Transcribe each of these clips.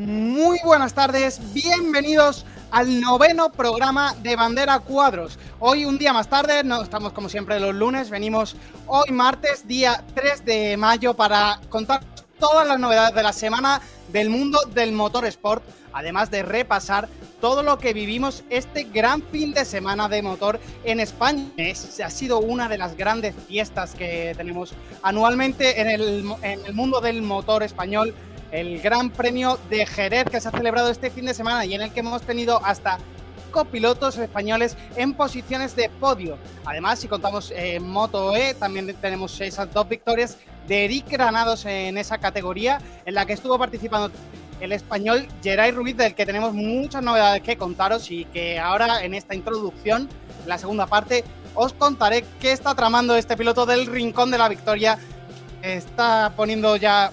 Muy buenas tardes, bienvenidos al noveno programa de Bandera Cuadros. Hoy un día más tarde, no estamos como siempre los lunes, venimos hoy martes, día 3 de mayo, para contar todas las novedades de la semana del mundo del motor sport, además de repasar todo lo que vivimos este gran fin de semana de motor en España. Es, ha sido una de las grandes fiestas que tenemos anualmente en el, en el mundo del motor español el Gran Premio de Jerez que se ha celebrado este fin de semana y en el que hemos tenido hasta copilotos españoles en posiciones de podio. Además, si contamos eh, Moto E, también tenemos esas dos victorias de Eric Granados en esa categoría, en la que estuvo participando el español Geray Ruiz, del que tenemos muchas novedades que contaros y que ahora en esta introducción, la segunda parte, os contaré qué está tramando este piloto del Rincón de la Victoria. Está poniendo ya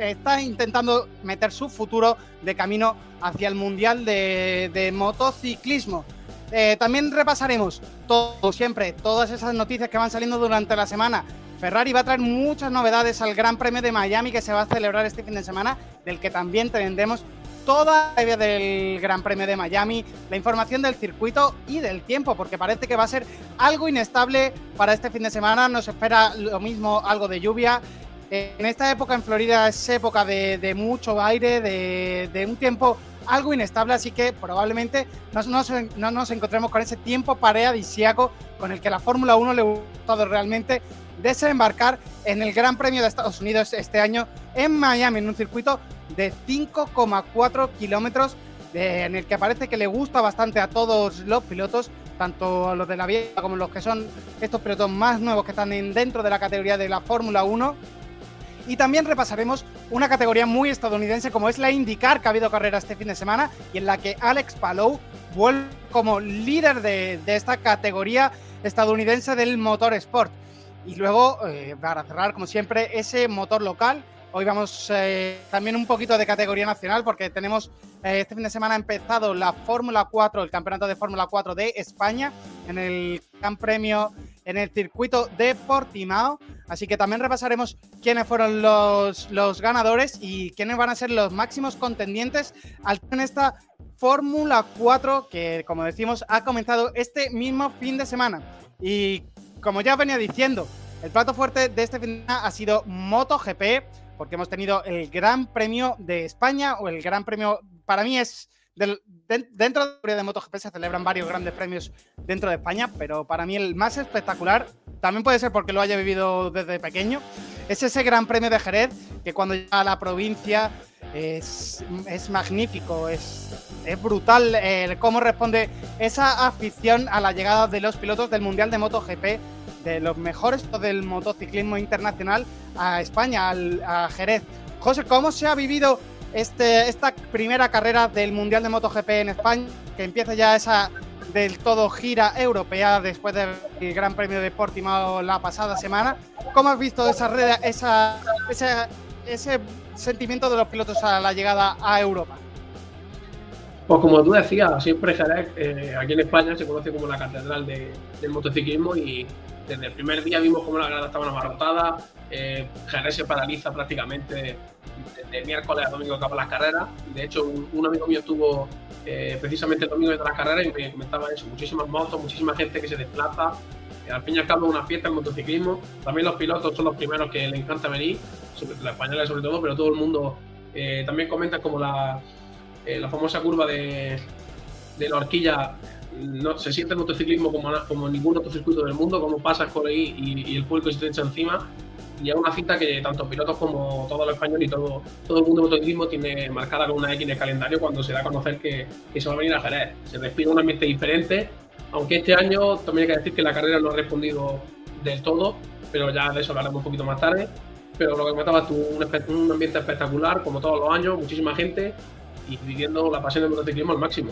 está intentando meter su futuro de camino hacia el Mundial de, Motociclismo. Eh, también repasaremos todo, siempre, todas esas noticias que van saliendo durante la semana. Ferrari va a traer muchas novedades al Gran Premio de Miami que se va a celebrar este fin de semana, del que también tendremos toda la idea del Gran Premio de Miami, la información del circuito y del tiempo, porque parece que va a ser algo inestable para este fin de semana. Nos espera lo mismo algo de lluvia en esta época en Florida es época de, mucho aire, de, un tiempo algo inestable, así que probablemente no nos, encontremos con ese tiempo paradisiaco con el que la Fórmula 1 le ha gustado realmente desembarcar en el Gran Premio de Estados Unidos este año en Miami, en un circuito de 5,4 kilómetros, en el que parece que le gusta bastante a todos los pilotos, tanto los de la vieja como los que son estos pilotos más nuevos que están dentro de la categoría de la Fórmula 1 y también repasaremos una categoría muy estadounidense como es la IndyCar, que ha habido carrera este fin de semana y en la que Alex Palou vuelve como líder de, esta categoría estadounidense del motor sport. Y luego, eh, para cerrar, como siempre, ese motor local. Hoy vamos eh, también un poquito de categoría nacional porque tenemos eh, este fin de semana ha empezado la Fórmula 4, el campeonato de Fórmula 4 de España en el Gran Premio en el circuito de Portimao. Así que también repasaremos quiénes fueron los, los ganadores y quiénes van a ser los máximos contendientes en esta Fórmula 4 que, como decimos, ha comenzado este mismo fin de semana. Y como ya venía diciendo, el plato fuerte de este fin de semana ha sido MotoGP, porque hemos tenido el Gran Premio de España, o el Gran Premio, para mí es dentro de MotoGP se celebran varios grandes premios dentro de España, pero para mí el más espectacular, también puede ser porque lo haya vivido desde pequeño, es ese Gran Premio de Jerez, que cuando llega a la provincia es, magnífico, es, es brutal eh, cómo responde esa afición a la llegada de los pilotos del Mundial de MotoGP, de los mejores del motociclismo internacional a España, a Jerez. José, ¿cómo se ha vivido este, esta primera carrera del Mundial de MotoGP en España, que empieza ya esa del todo gira europea después del Gran Premio de Portimao la pasada semana. ¿Cómo has visto esa, esa, ese sentimiento de los pilotos a la llegada a Europa? Pues como tú decías, siempre Jerez, eh, aquí en España se conoce como la catedral del motociclismo y desde el primer día vimos cómo la grada estaban abarrotada, eh, Jerez se paraliza prácticamente de miércoles a domingo que las carreras. De hecho, un, amigo mío estuvo eh, precisamente el domingo de las carreras y me comentaba eso, muchísimas motos, muchísima gente que se desplaza. Eh, al fin y al cabo una fiesta en motociclismo. También los pilotos son los primeros que les encanta venir, sobre, los españoles sobre todo, pero todo el mundo también comenta como la, la famosa curva de, de la horquilla no, se siente el motociclismo como, como ningún otro circuito del mundo, como pasas por ahí y, el público se te encima. Y es una cita que tanto pilotos como todos los españoles y todo, todo el mundo del motociclismo tiene marcada con una X en el calendario cuando se da a conocer que, se va a venir a Jerez. Se respira un ambiente diferente, aunque este año también hay que decir que la carrera no ha respondido del todo, pero ya de eso hablaremos un poquito más tarde. Pero lo que comentabas tú, un, un ambiente espectacular, como todos los años, muchísima gente y viviendo la pasión del motociclismo al máximo.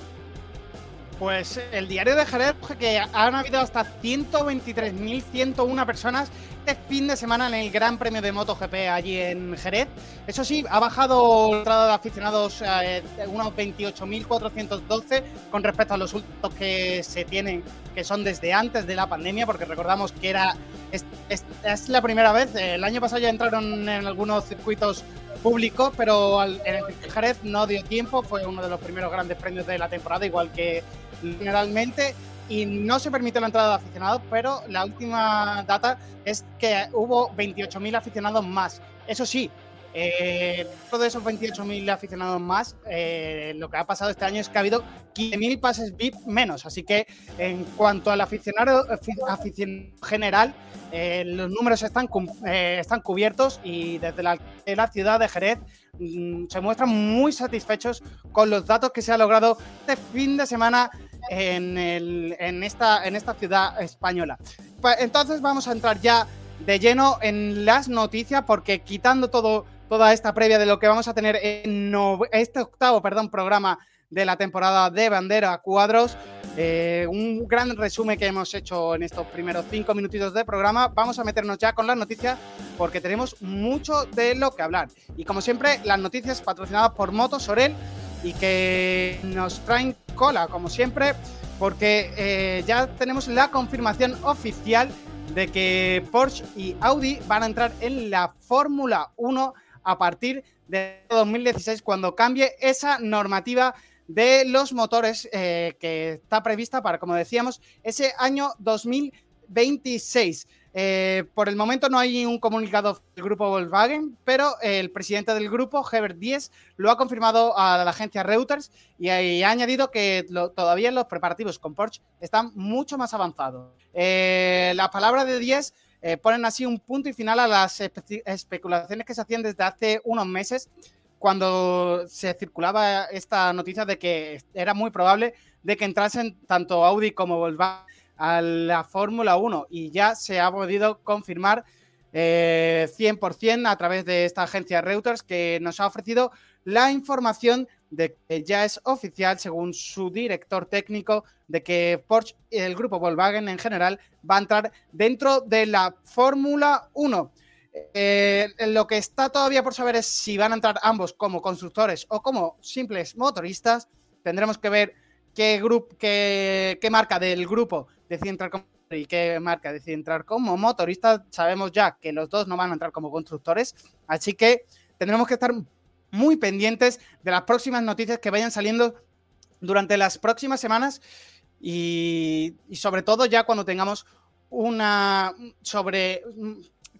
Pues el diario de Jerez que han habido hasta 123.101 personas este fin de semana en el Gran Premio de MotoGP allí en Jerez. Eso sí, ha bajado el entrada de aficionados eh, unos 28.412 con respecto a los últimos que se tienen, que son desde antes de la pandemia, porque recordamos que era es, la primera vez. El año pasado ya entraron en algunos circuitos publicó, pero en el Jerez no dio tiempo, fue uno de los primeros grandes premios de la temporada, igual que generalmente, y no se permitió la entrada de aficionados, pero la última data es que hubo 28.000 aficionados más. Eso sí, eh, de esos 28.000 aficionados más, eh, lo que ha pasado este año es que ha habido 15.000 pases VIP menos. Así que en cuanto al aficionado, aficionado general, eh, los números están, eh, están cubiertos y desde la, ciudad de Jerez mm, se muestran muy satisfechos con los datos que se ha logrado este fin de semana en, en, esta, en esta ciudad española. Pues entonces vamos a entrar ya de lleno en las noticias porque quitando todo toda esta previa de lo que vamos a tener en este octavo perdón, programa de la temporada de Bandera Cuadros. Eh, un gran resumen que hemos hecho en estos primeros cinco minutitos de programa. Vamos a meternos ya con las noticias porque tenemos mucho de lo que hablar. Y como siempre, las noticias patrocinadas por Moto Sorel y que nos traen cola, como siempre, porque eh, ya tenemos la confirmación oficial de que Porsche y Audi van a entrar en la Fórmula 1 a partir de 2016, cuando cambie esa normativa de los motores eh, que está prevista para, como decíamos, ese año 2026. Eh, por el momento no hay un comunicado del grupo Volkswagen, pero el presidente del grupo, Herbert Diez, lo ha confirmado a la agencia Reuters y, ha añadido que todavía los preparativos con Porsche están mucho más avanzados. Eh, la palabra de Diez eh, ponen así un punto y final a las especulaciones que se hacían desde hace unos meses cuando se circulaba esta noticia de que era muy probable de que entrasen tanto Audi como Volkswagen a la Fórmula 1 y ya se ha podido confirmar 100% eh, a través de esta agencia Reuters que nos ha ofrecido la información de que ya es oficial, según su director técnico, de que Porsche y el grupo Volkswagen en general va a entrar dentro de la Fórmula 1. Eh, lo que está todavía por saber es si van a entrar ambos como constructores o como simples motoristas. Tendremos que ver qué, marca del grupo decide entrar como y qué marca decide entrar como motoristas. Sabemos ya que los dos no van a entrar como constructores, así que tendremos que estar muy pendientes de las próximas noticias que vayan saliendo durante las próximas semanas y, sobre todo ya cuando tengamos una sobre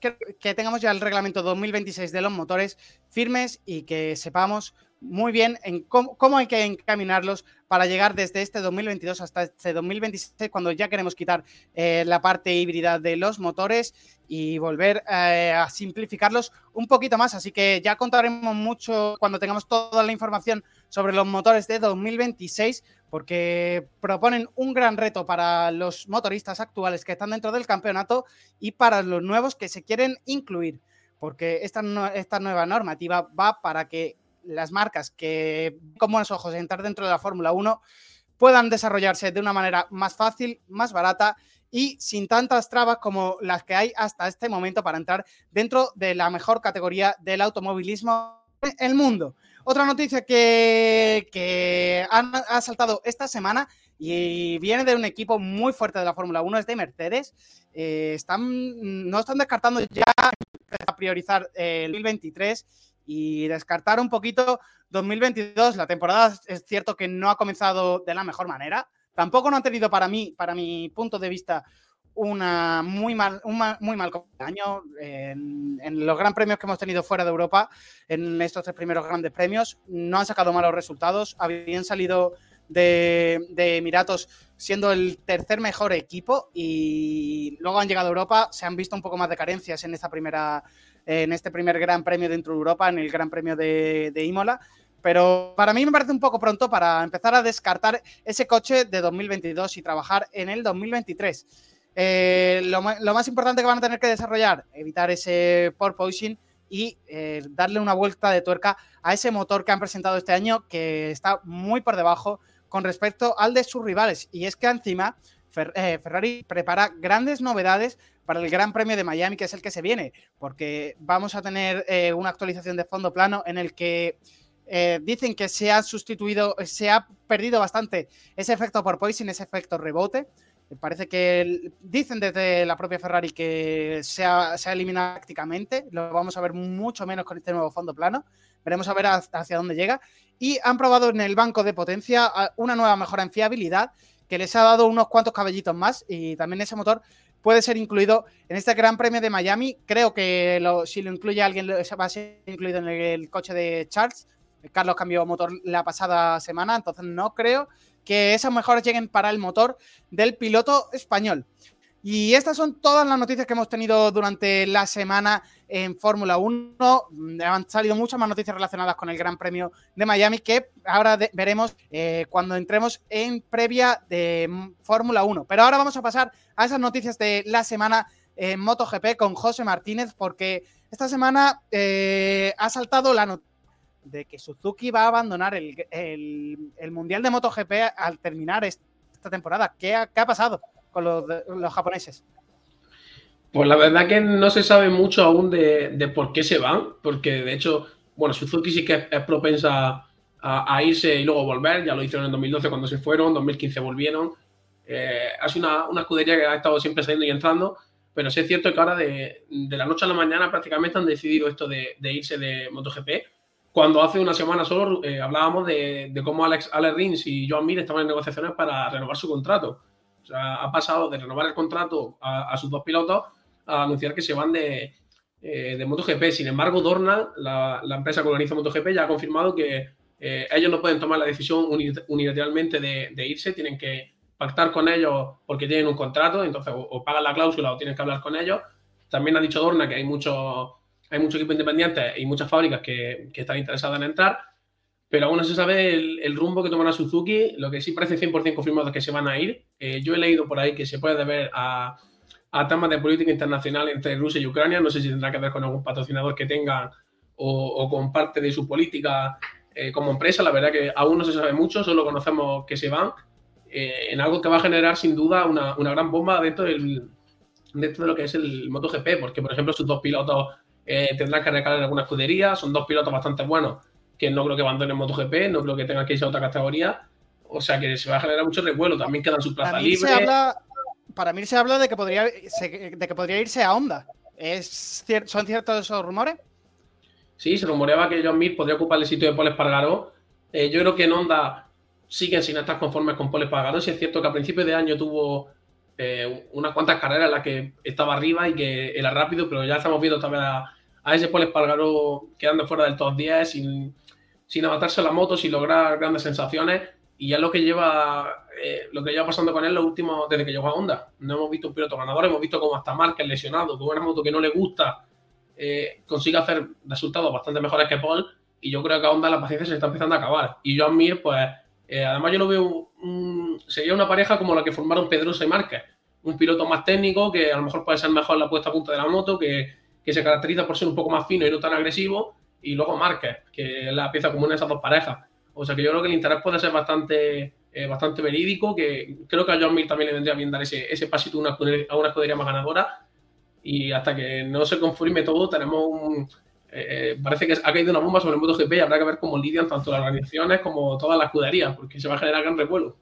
que, que, tengamos ya el reglamento 2026 de los motores firmes y que sepamos muy bien en cómo, hay que encaminarlos para llegar desde este 2022 hasta este 2026, cuando ya queremos quitar eh, la parte híbrida de los motores y volver eh, a simplificarlos un poquito más. Así que ya contaremos mucho cuando tengamos toda la información sobre los motores de 2026, porque proponen un gran reto para los motoristas actuales que están dentro del campeonato y para los nuevos que se quieren incluir porque esta, esta nueva normativa va para que las marcas que con buenos ojos entrar dentro de la Fórmula 1 puedan desarrollarse de una manera más fácil, más barata y sin tantas trabas como las que hay hasta este momento para entrar dentro de la mejor categoría del automovilismo en el mundo. Otra noticia que, que ha, saltado esta semana y viene de un equipo muy fuerte de la Fórmula 1, es de Mercedes. Eh, están, no están descartando ya a priorizar el 2023 y descartar un poquito 2022. La temporada es cierto que no ha comenzado de la mejor manera. Tampoco no han tenido para mí, para mi punto de vista, una muy mal, un muy mal año en, los gran premios que hemos tenido fuera de Europa, en estos tres primeros grandes premios, no han sacado malos resultados, habían salido de, de, Emiratos siendo el tercer mejor equipo y luego han llegado a Europa, se han visto un poco más de carencias en esta primera en este primer Gran Premio dentro de Europa, en el Gran Premio de, Imola. Pero para mí me parece un poco pronto para empezar a descartar ese coche de 2022 y trabajar en el 2023. Eh, lo, más importante que van a tener que desarrollar, evitar ese porpoising y eh, darle una vuelta de tuerca a ese motor que han presentado este año que está muy por debajo con respecto al de sus rivales. Y es que encima eh, Ferrari prepara grandes novedades para el Gran Premio de Miami, que es el que se viene, porque vamos a tener eh, una actualización de fondo plano en el que eh, dicen que se ha sustituido, se ha perdido bastante ese efecto por poison, ese efecto rebote. Parece que dicen desde la propia Ferrari que se ha, eliminado prácticamente. Lo vamos a ver mucho menos con este nuevo fondo plano. Veremos a ver hacia dónde llega. Y han probado en el banco de potencia una nueva mejora en fiabilidad que les ha dado unos cuantos cabellitos más. Y también ese motor puede ser incluido en este Gran Premio de Miami. Creo que si lo incluye alguien, va a ser incluido en el coche de Charles. Carlos cambió motor la pasada semana, entonces no creo que esas mejoras lleguen para el motor del piloto español. Y estas son todas las noticias que hemos tenido durante la semana en Fórmula 1. Han salido muchas más noticias relacionadas con el Gran Premio de Miami que ahora veremos eh, cuando entremos en previa de Fórmula 1. Pero ahora vamos a pasar a esas noticias de la semana en MotoGP con José Martínez porque esta semana eh, ha saltado la noticia de que Suzuki va a abandonar el, Mundial de MotoGP al terminar esta temporada. ¿Qué ha, pasado con los, japoneses? Pues la verdad que no se sabe mucho aún de, por qué se van, porque de hecho, bueno, Suzuki sí que es, propensa a, irse y luego volver, ya lo hicieron en 2012 cuando se fueron, en 2015 volvieron. Eh, ha sido una, una, escudería que ha estado siempre saliendo y entrando, pero sí es cierto que ahora de, la noche a la mañana prácticamente han decidido esto de, de irse de MotoGP cuando hace una semana solo eh, hablábamos de, cómo Alex, Alex Rins y Joan Mir estaban en negociaciones para renovar su contrato. Ha pasado de renovar el contrato a, sus dos pilotos a anunciar que se van de, eh, de MotoGP. Sin embargo, Dorna, la, empresa que organiza MotoGP, ya ha confirmado que eh, ellos no pueden tomar la decisión unilateralmente de, irse, tienen que pactar con ellos porque tienen un contrato, entonces o, pagan la cláusula o tienen que hablar con ellos. También ha dicho Dorna que hay muchos hay mucho equipo independiente y muchas fábricas que, están interesadas en entrar, pero aún no se sabe el, rumbo que tomará Suzuki. Lo que sí parece 100% confirmado que se van a ir. Eh, yo he leído por ahí que se puede deber a, a temas de política internacional entre Rusia y Ucrania. No sé si tendrá que ver con algún patrocinador que tengan o, con parte de su política eh, como empresa. La verdad que aún no se sabe mucho, solo conocemos que se van. Eh, en algo que va a generar sin duda una, una gran bomba dentro, del, dentro de lo que es el MotoGP, porque por ejemplo sus dos pilotos eh, tendrán que recalar en alguna escudería. Son dos pilotos bastante buenos que no creo que abandonen MotoGP, no creo que tengan que irse a otra categoría. O sea que se va a generar mucho revuelo. También quedan sus plazas libres. para mí se habla de que podría, de que podría irse a Honda. ¿Es ¿Son ciertos esos rumores? Sí, se rumoreaba que John Mir podría ocupar el sitio de Paul Espargaró. Eh, yo creo que en Honda siguen sin estar conformes con Paul Espargaró. Si es cierto que a principios de año tuvo eh, unas cuantas carreras en las que estaba arriba y que era rápido, pero ya estamos viendo también a, a ese Paul Espargaró quedando fuera del top 10 sin, sin adaptarse a la moto, sin lograr grandes sensaciones. Y ya lo que lleva eh, lo que lleva pasando con él los últimos, desde que llegó a Honda. No hemos visto un piloto ganador, hemos visto como hasta Márquez lesionado, con una moto que no le gusta, eh, consigue hacer resultados bastante mejores que Paul. Y yo creo que a Honda la paciencia se está empezando a acabar. Y Joan Mir, pues, además yo lo veo, sería una pareja como la que formaron Pedrosa y Márquez un piloto más técnico, que a lo mejor puede ser mejor la puesta a punta de la moto, que, se caracteriza por ser un poco más fino y no tan agresivo, y luego Márquez, que es la pieza común de esas dos parejas. O sea que yo creo que el interés puede ser bastante, eh, bastante verídico, que creo que a John Mir también le vendría bien dar ese, ese pasito a una, a una escudería más ganadora. Y hasta que no se confirme todo, tenemos un, eh, eh, parece que ha caído una bomba sobre el MotoGP y habrá que ver cómo lidian tanto las organizaciones como todas las escuderías, porque se va a generar gran revuelo.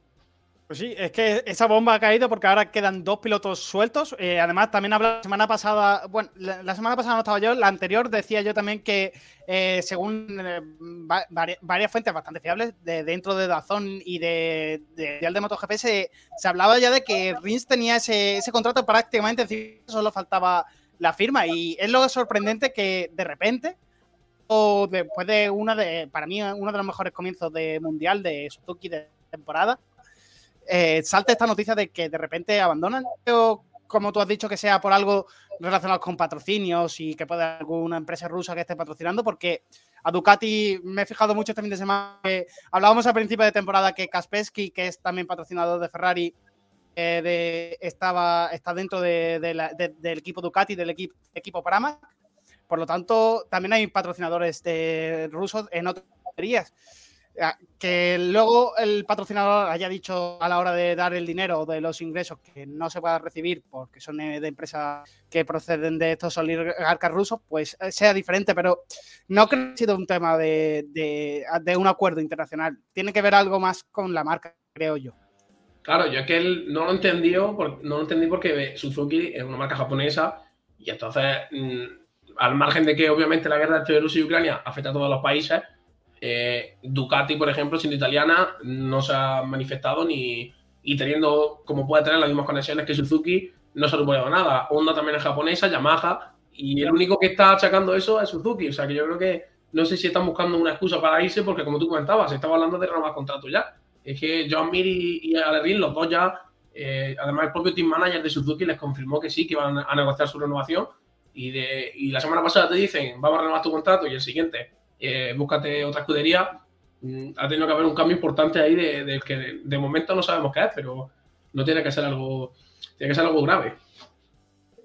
Pues sí, es que esa bomba ha caído porque ahora quedan dos pilotos sueltos. Eh, además, también habla la semana pasada, bueno, la, semana pasada no estaba yo, la anterior decía yo también que eh, según eh, varias, fuentes bastante fiables de dentro de Dazón y de, de, de MotoGP se, se, hablaba ya de que Rins tenía ese, ese contrato prácticamente, solo faltaba la firma. Y es lo sorprendente que de repente, o después de una de, para mí, uno de los mejores comienzos de Mundial de Suzuki de temporada, eh, salta esta noticia de que de repente abandonan, o como tú has dicho, que sea por algo relacionado con patrocinios y que pueda alguna empresa rusa que esté patrocinando, porque a Ducati me he fijado mucho este fin de semana. Hablábamos al principio de temporada que Kaspersky, que es también patrocinador de Ferrari, eh, estaba, está dentro del equipo Ducati, del equipo, equipo Pramac. Por lo tanto, también hay patrocinadores rusos en otras baterías. Que luego el patrocinador haya dicho a la hora de dar el dinero o de los ingresos que no se pueda recibir porque son de empresas que proceden de estos oligarcas rusos, pues eh, sea diferente, pero no creo que ha sido un tema de, un acuerdo internacional. Tiene que ver algo más con la marca, creo yo. Claro, yo es que él no lo entendió, no lo entendí porque Suzuki es una marca japonesa y entonces, mm, al margen de que obviamente la guerra entre Rusia y Ucrania afecta a todos los países, eh, Ducati, por ejemplo, siendo italiana, no se ha manifestado ni y teniendo, como puede tener las mismas conexiones que Suzuki, no se ha rumoreado nada. Honda también es japonesa, Yamaha, y el único que está achacando eso es Suzuki. O sea que yo creo que no sé si están buscando una excusa para irse, porque como tú comentabas, se estaba hablando de renovar contrato ya. Es que John Mir y, y los dos ya, eh, además el propio team manager de Suzuki les confirmó que sí, que iban a negociar su renovación. Y, de, y la semana pasada te dicen, vamos a renovar tu contrato, y el siguiente, eh, búscate otra escudería. Mm, ha tenido que haber un cambio importante ahí del de que de momento no sabemos qué es, pero no tiene que ser algo, tiene que ser algo grave.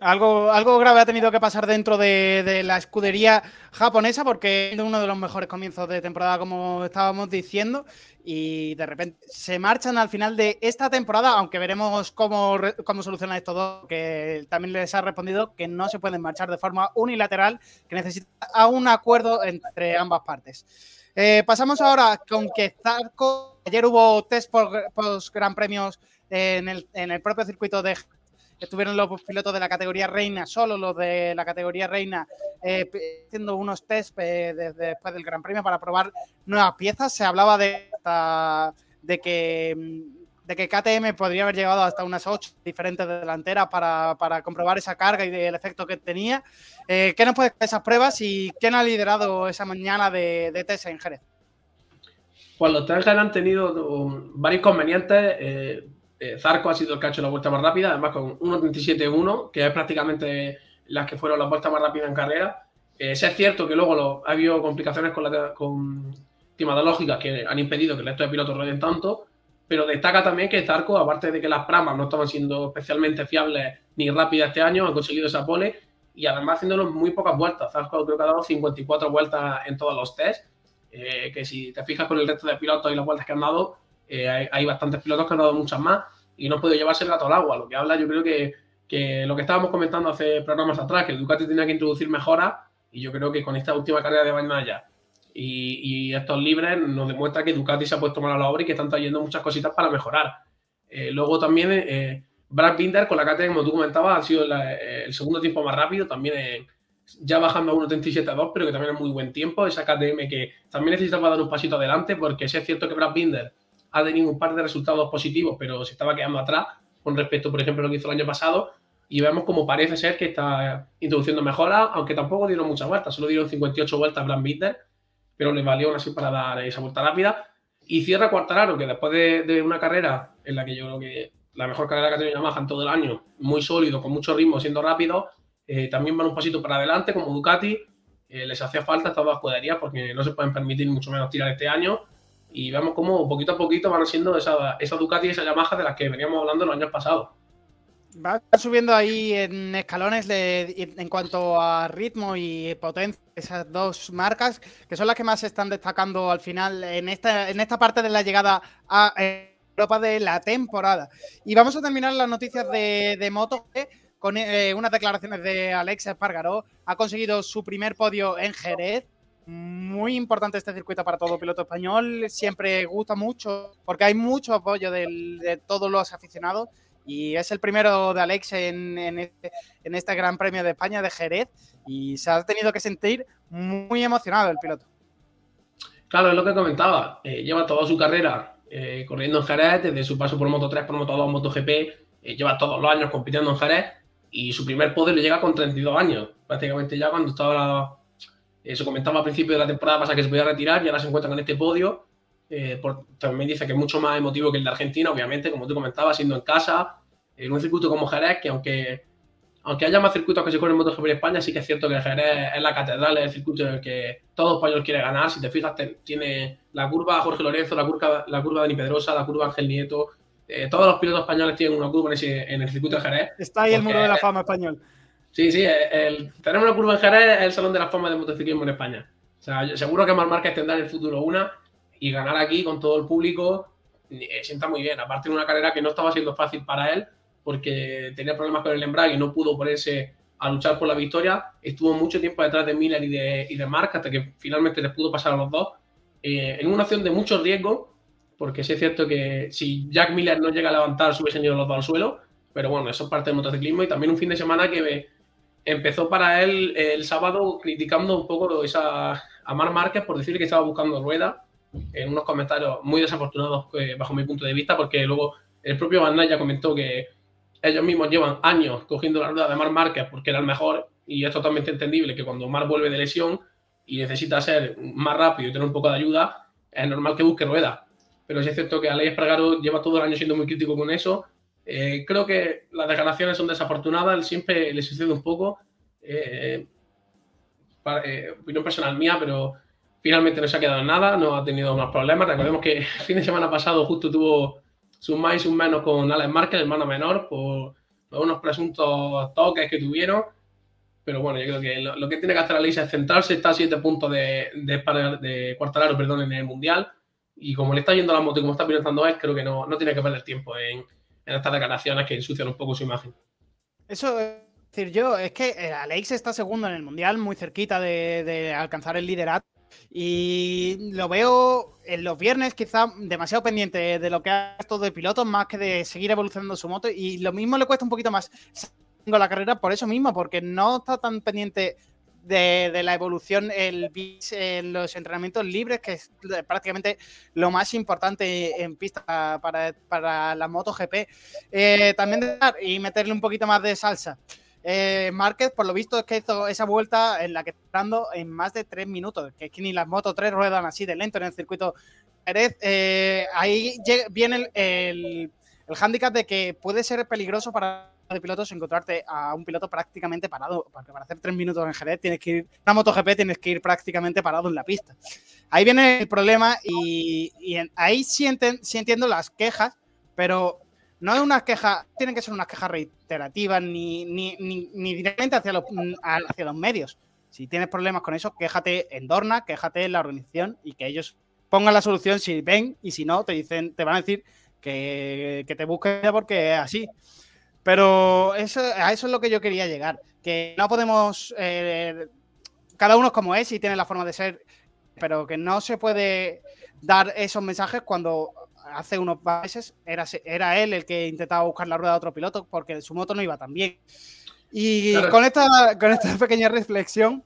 Algo, algo grave ha tenido que pasar dentro de, la escudería japonesa porque es uno de los mejores comienzos de temporada, como estábamos diciendo, y de repente se marchan al final de esta temporada, aunque veremos cómo, cómo soluciona esto dos, que también les ha respondido que no se pueden marchar de forma unilateral, que necesita un acuerdo entre ambas partes. Eh, pasamos ahora con que Zarco, ayer hubo test post Gran Premios en el, en el propio circuito de estuvieron los pilotos de la categoría reina, solo los de la categoría reina, eh, haciendo unos test eh, después del Gran Premio para probar nuevas piezas. Se hablaba de, de que de que KTM podría haber llegado hasta unas 8 diferentes de delantera para, para, comprobar esa carga y el efecto que tenía. Eh, ¿Qué nos puede esas pruebas y quién ha liderado esa mañana de, de en Jerez? Pues los test han tenido varios inconvenientes. Eh, Zarco ha sido el que ha hecho la vuelta más rápida, además con 1.37.1, que es prácticamente las que fueron las vueltas más rápidas en carrera. Eh, es cierto que luego ha habido complicaciones con, la, con climatológicas que han impedido que el resto de pilotos rueden tanto, pero destaca también que Zarco, aparte de que las pramas no estaban siendo especialmente fiables ni rápidas este año, han conseguido esa pole y además haciéndolo muy pocas vueltas. Zarco creo que ha dado 54 vueltas en todos los tests, eh, que si te fijas con el resto de pilotos y las vueltas que han dado, eh, hay, bastantes pilotos que han dado muchas más y no puede llevarse el gato al agua. Lo que habla, yo creo que, que, lo que estábamos comentando hace programas atrás, que Ducati tenía que introducir mejoras y yo creo que con esta última carrera de Bañaya y, y estos libres nos demuestra que Ducati se ha puesto mal a la obra y que están trayendo muchas cositas para mejorar. Eh, luego también eh, Brad Binder con la KTM, como tú comentabas, ha sido el segundo tiempo más rápido, también ya bajando a 1.37 a 2, pero que también es muy buen tiempo. Esa KTM que también necesitaba dar un pasito adelante, porque sí es cierto que Brad Binder ha tenido un par de resultados positivos, pero se estaba quedando atrás con respecto, por ejemplo, a lo que hizo el año pasado. Y vemos como parece ser que está introduciendo mejoras, aunque tampoco dieron muchas vueltas, solo dieron 58 vueltas a Brand Bitter, pero le valió aún así para dar esa vuelta rápida. Y cierra Cuartararo, que después de, una carrera en la que yo creo que la mejor carrera que ha tenido Yamaha en todo el año, muy sólido, con mucho ritmo, siendo rápido, eh, también van un pasito para adelante, como Ducati. Eh, les hacía falta estas dos escuderías porque no se pueden permitir mucho menos tirar este año y vemos cómo poquito a poquito van siendo esa, Ducati y esa Yamaha de las que veníamos hablando los años pasados. Va subiendo ahí en escalones en cuanto a ritmo y potencia, esas dos marcas, que son las que más se están destacando al final en esta, en esta parte de la llegada a Europa de la temporada. Y vamos a terminar las noticias de, de Moto con eh, unas declaraciones de Alex Espargaró. Ha conseguido su primer podio en Jerez muy importante este circuito para todo piloto español. Siempre gusta mucho porque hay mucho apoyo de todos los aficionados y es el primero de Alex en, este, en, este, Gran Premio de España de Jerez y se ha tenido que sentir muy emocionado el piloto. Claro, es lo que comentaba. Eh, lleva toda su carrera eh, corriendo en Jerez, desde su paso por Moto 3, por Moto 2, MotoGP. Eh, lleva todos los años compitiendo en Jerez y su primer podio le llega con 32 años. Prácticamente ya cuando estaba se comentaba al principio de la temporada pasada que se podía retirar y ahora se encuentra con este podio. Eh, también dice que es mucho más emotivo que el de Argentina, obviamente, como tú comentabas, siendo en casa, en un circuito como Jerez, que aunque, aunque haya más circuitos que se corren en MotoGP en España, sí que es cierto que Jerez es la catedral, es el circuito en el que todo español quiere ganar. Si te fijas, tiene la curva Jorge Lorenzo, la curva, la curva Dani Pedrosa, la curva Ángel Nieto. Eh, todos los pilotos españoles tienen una curva en, el circuito de Jerez. Está ahí el muro de la fama español. Sí, sí, el, tenemos una curva en Jerez, es el salón de la fama de motociclismo en España. O sea, seguro que más marcas tendrá en el futuro una y ganar aquí con todo el público eh, sienta muy bien. Aparte de una carrera que no estaba siendo fácil para él porque tenía problemas con el embrague y no pudo ponerse a luchar por la victoria. Estuvo mucho tiempo detrás de Miller y de, y de Mark hasta que finalmente les pudo pasar a los dos. Eh, en una acción de mucho riesgo, porque sí es cierto que si Jack Miller no llega a levantar, se hubiesen ido los dos al suelo, pero bueno, eso es parte del motociclismo y también un fin de semana que empezó para él el sábado criticando un poco esa, a Mar Márquez por decirle que estaba buscando rueda en unos comentarios muy desafortunados eh, bajo mi punto de vista, porque luego el propio Van ya comentó que ellos mismos llevan años cogiendo la rueda de Mar Márquez porque era el mejor y es totalmente entendible que cuando Mar vuelve de lesión y necesita ser más rápido y tener un poco de ayuda, es normal que busque rueda. Pero sí es cierto que Alex Espargaro lleva todo el año siendo muy crítico con eso eh, creo que las declaraciones son desafortunadas, siempre le sucede un poco. Eh, eh, opinión personal mía, pero finalmente no se ha quedado en nada, no ha tenido más problemas. Recordemos que el fin de semana pasado justo tuvo sus más y sus menos con Alex Márquez, hermano menor, por, unos presuntos toques que tuvieron. Pero bueno, yo creo que lo, que tiene que hacer Alex es centrarse, está a siete puntos de, de, de Cuartararo perdón, en el Mundial. Y como le está yendo la moto y como está pilotando él, creo que no, no tiene que perder tiempo en, en estas declaraciones que ensucian un poco su imagen. Eso es decir yo, es que eh, Alex está segundo en el Mundial, muy cerquita de, alcanzar el liderato. Y lo veo en los viernes quizá demasiado pendiente de lo que ha todo de pilotos más que de seguir evolucionando su moto. Y lo mismo le cuesta un poquito más la carrera por eso mismo, porque no está tan pendiente de, la evolución el en los entrenamientos libres, que es prácticamente lo más importante en pista para, para la MotoGP. Eh, también y meterle un poquito más de salsa. Eh, Márquez, por lo visto, es que hizo esa vuelta en la que está en más de tres minutos, que es que ni las Moto 3 ruedan así de lento en el circuito Jerez. Eh, ahí viene el, el, el hándicap de que puede ser peligroso para de pilotos encontrarte a un piloto prácticamente parado, porque para hacer tres minutos en Jerez tienes que ir, una MotoGP tienes que ir prácticamente parado en la pista. Ahí viene el problema y, ahí sí, entiendo las quejas, pero no es unas quejas, tienen que ser unas quejas reiterativas ni, ni, ni, directamente hacia los, hacia los medios. Si tienes problemas con eso, quéjate en Dorna, quéjate en la organización y que ellos pongan la solución si ven y si no, te dicen, te van a decir que, que te busques porque es así. Pero eso, a eso es lo que yo quería llegar. Que no podemos. Eh, cada uno es como es y tiene la forma de ser, pero que no se puede dar esos mensajes cuando hace unos meses era, era él el que intentaba buscar la rueda de otro piloto porque su moto no iba tan bien. Y con, esta, con esta pequeña reflexión,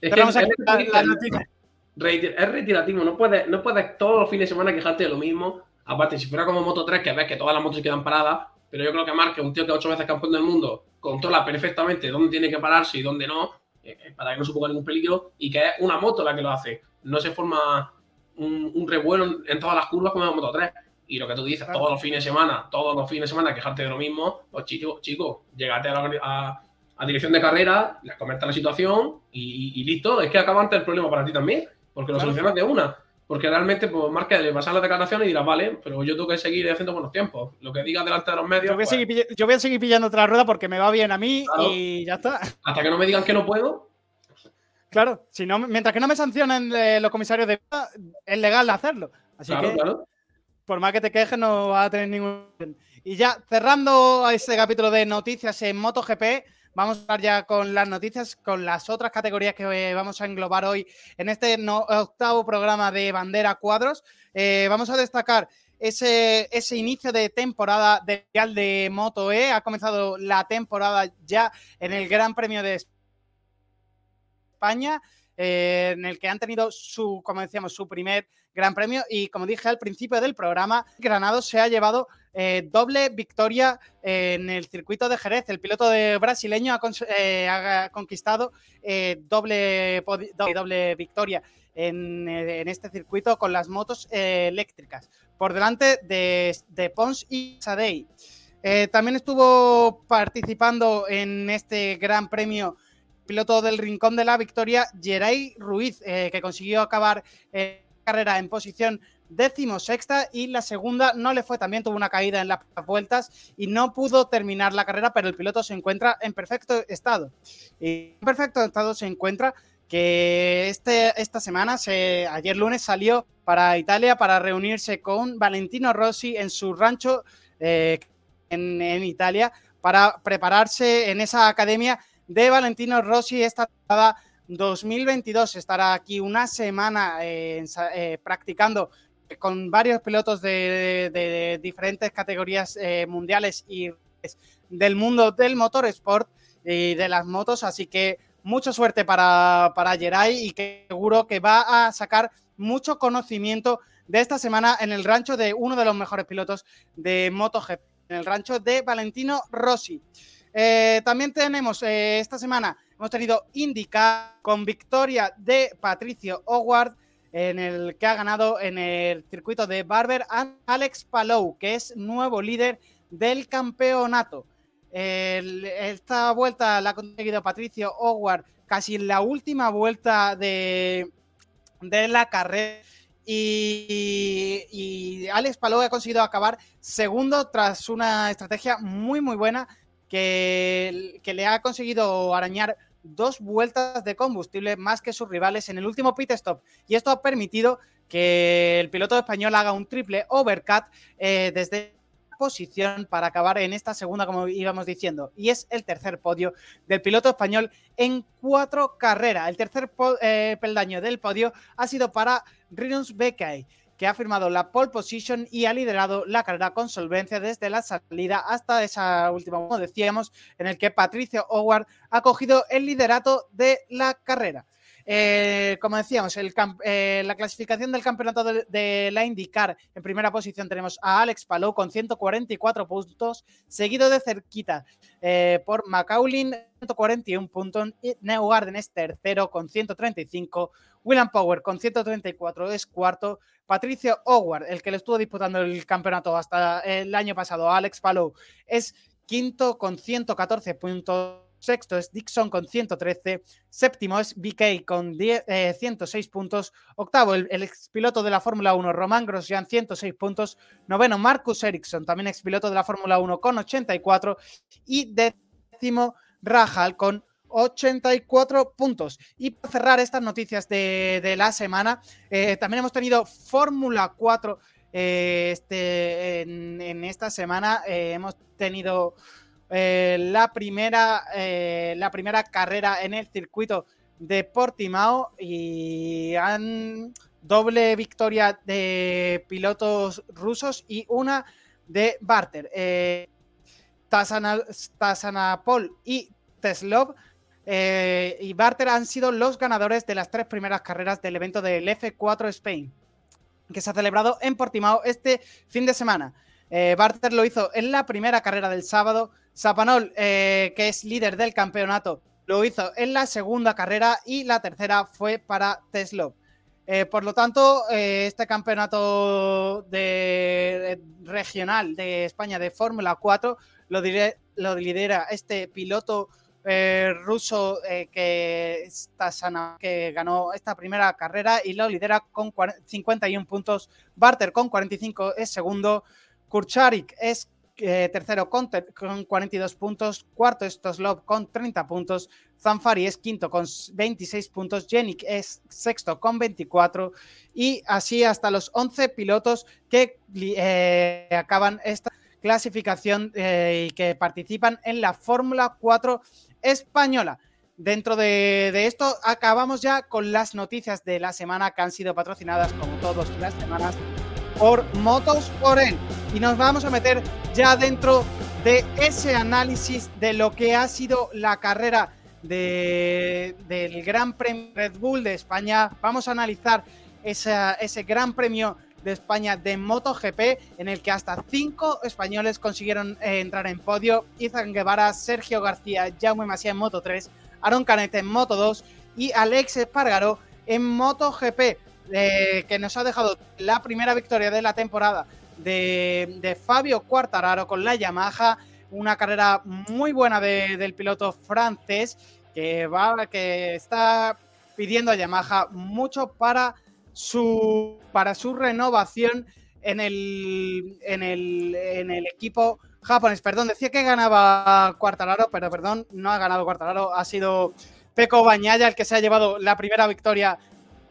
es tenemos aquí la, noticia. Es retirativo, no puedes, no puedes todos los fines de semana quejarte de lo mismo. Aparte, si fuera como Moto 3, que ves que todas las motos se quedan paradas, pero yo creo que Marque, un tío que ocho veces campeón del mundo, controla perfectamente dónde tiene que pararse y dónde no, eh, eh, para que no suponga ningún peligro, y que es una moto la que lo hace. No se forma un, revuelo en todas las curvas como la Moto 3. Y lo que tú dices, todos los fines de semana, todos los fines de semana quejarte de lo mismo, pues chicos, chico, llegate a, a, dirección de carrera, les comenta la situación y, listo. Es que acaba antes el problema para ti también, porque lo solucionas de una. Porque realmente, pues Márquez le pasar las declaraciones y dirá, vale, pero yo tengo que seguir haciendo buenos tiempos. Lo que diga delante de los medios. Yo voy, a, seguir, pues yo voy a seguir pillando otra rueda porque me va bien a mí y ya está. Hasta que no me digan que no puedo. Claro, si no, mientras que no me sancionen los comisarios de es legal hacerlo. Así que, por más que te quejes, no va a tener ningún. Y ya cerrando este capítulo de noticias en MotoGP, Vamos a estar ya con las noticias, con las otras categorías que eh, vamos a englobar hoy en este octavo programa de Bandera Cuadros. Eh, vamos a destacar ese, inicio de temporada de Moto E. Ha comenzado la temporada ya en el Gran Premio de España, eh, en el que han tenido su, como decíamos, su primer Gran Premio. Y como dije al principio del programa, Granado se ha llevado eh, doble victoria en el circuito de Jerez. El piloto brasileño ha, eh, conquistado eh, doble, doble, victoria en, este circuito con las motos eléctricas, por delante de, Pons y Sadei. también estuvo participando en este gran premio piloto del Rincón de la Victoria, Geray Ruiz, que consiguió acabar carrera en posición décimo sexta y la segunda no le fue también, tuvo una caída en las vueltas y no pudo terminar la carrera, pero el piloto se encuentra en perfecto estado. Y en perfecto estado se encuentra que este, esta semana, se, ayer lunes, salió para Italia para reunirse con Valentino Rossi en su rancho eh, en, Italia para prepararse en esa academia de Valentino Rossi esta temporada 2022. Estará aquí una semana eh, eh, practicando con varios pilotos de, diferentes categorías eh, mundiales y del mundo del motorsport y de las motos, así que mucha suerte para, para Geray y que seguro que va a sacar mucho conocimiento de esta semana en el rancho de uno de los mejores pilotos de MotoGP, en el rancho de Valentino Rossi. Eh, también tenemos eh, esta semana, hemos tenido Indica con victoria de Patricio Howard, en el que ha ganado en el circuito de Barber Alex Palou, que es nuevo líder del campeonato. esta vuelta la ha conseguido Patricio Howard casi en la última vuelta de, de la carrera. Y, y, Alex Palou ha conseguido acabar segundo tras una estrategia muy, muy buena que, que le ha conseguido arañar dos vueltas de combustible más que sus rivales en el último pit stop. Y esto ha permitido que el piloto español haga un triple overcut eh, desde posición para acabar en esta segunda, como íbamos diciendo. Y es el tercer podio del piloto español en cuatro carreras. El tercer eh, peldaño del podio ha sido para Rinus Beckay que ha firmado la pole position y ha liderado la carrera con solvencia desde la salida hasta esa última, como decíamos, en el que Patricio Howard ha cogido el liderato de la carrera. Eh, como decíamos, eh, la clasificación del campeonato de, la IndyCar en primera posición tenemos a Alex Palou con 144 puntos, seguido de cerquita eh, por Macaulin 141 puntos, y Neugarden es tercero con 135, William Power con 134 es cuarto, Patricio Howard, el que le estuvo disputando el campeonato hasta el año pasado, Alex Palou, es quinto con 114 puntos Sexto es Dixon con 113. Séptimo es BK con 106 eh, puntos. Octavo, el, expiloto de la Fórmula 1, Román Grosjean, 106 puntos. Noveno, Marcus Ericsson, también expiloto de la Fórmula 1, con 84. Y décimo, Rajal con 84 puntos. Y para cerrar estas noticias de, la semana, eh, también hemos tenido Fórmula 4 eh, este, en, esta semana. hemos tenido eh, la, primera, eh, la primera carrera en el circuito de Portimao y han doble victoria de pilotos rusos y una de Barter. Eh, y Teslov y Barter han sido los ganadores de las tres primeras carreras del evento del F4 Spain, que se ha celebrado en Portimao este fin de semana. Barter lo hizo en la primera carrera del sábado Zapanol, eh, que es líder del campeonato, lo hizo en la segunda carrera y la tercera fue para Tesla. Eh, por lo tanto, eh, este campeonato regional de España de Fórmula 4 lo, lo, lidera este piloto ruso que, que ganó esta primera carrera y lo lidera con 51 puntos. Barter con 45 es segundo. Kurcharik es eh, tercero con, con, 42 puntos, cuarto es Toslov con 30 puntos, Zanfari es quinto con 26 puntos, Jenik es sexto con 24 y así hasta los 11 pilotos que eh, acaban esta clasificación eh, y que participan en la Fórmula 4 española. Dentro de, de, esto acabamos ya con las noticias de la semana que han sido patrocinadas como todas las semanas por Motos Oren. Y nos vamos a meter ya dentro de ese análisis de lo que ha sido la carrera de, del Gran Premio Red Bull de España. Vamos a analizar ese Gran Premio de España de MotoGP, en el que hasta cinco españoles consiguieron eh, entrar en podio. Izan Guevara, Sergio García, Jaume Masía en Moto 3, Aaron Canet en Moto 2 y Alex Espargaro en MotoGP que nos ha dejado la primera victoria de la temporada de, Fabio Quartararo con la Yamaha, una carrera muy buena del piloto francés que va, que está pidiendo a Yamaha mucho para su, para su renovación en el, en el, en el equipo japonés. Perdón, decía que ganaba Quartararo, pero perdón, no ha ganado Quartararo, ha sido Peco Bañaya el que se ha llevado la primera victoria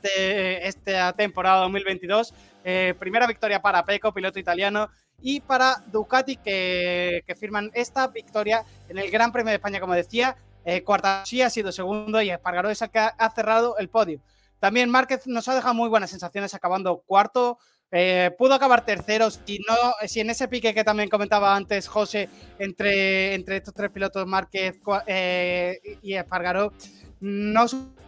este, esta temporada 2022. Eh, primera victoria para Peco, piloto italiano, y para Ducati, que, firman esta victoria en el Gran Premio de España, como decía. Eh, cuarta sí ha sido segundo y Espargaró es el que ha, cerrado el podio. También Márquez nos ha dejado muy buenas sensaciones acabando cuarto, Eh, pudo acabar tercero si, no, si en ese pique que también comentaba antes José entre, entre estos tres pilotos Márquez eh, y Espargaró no,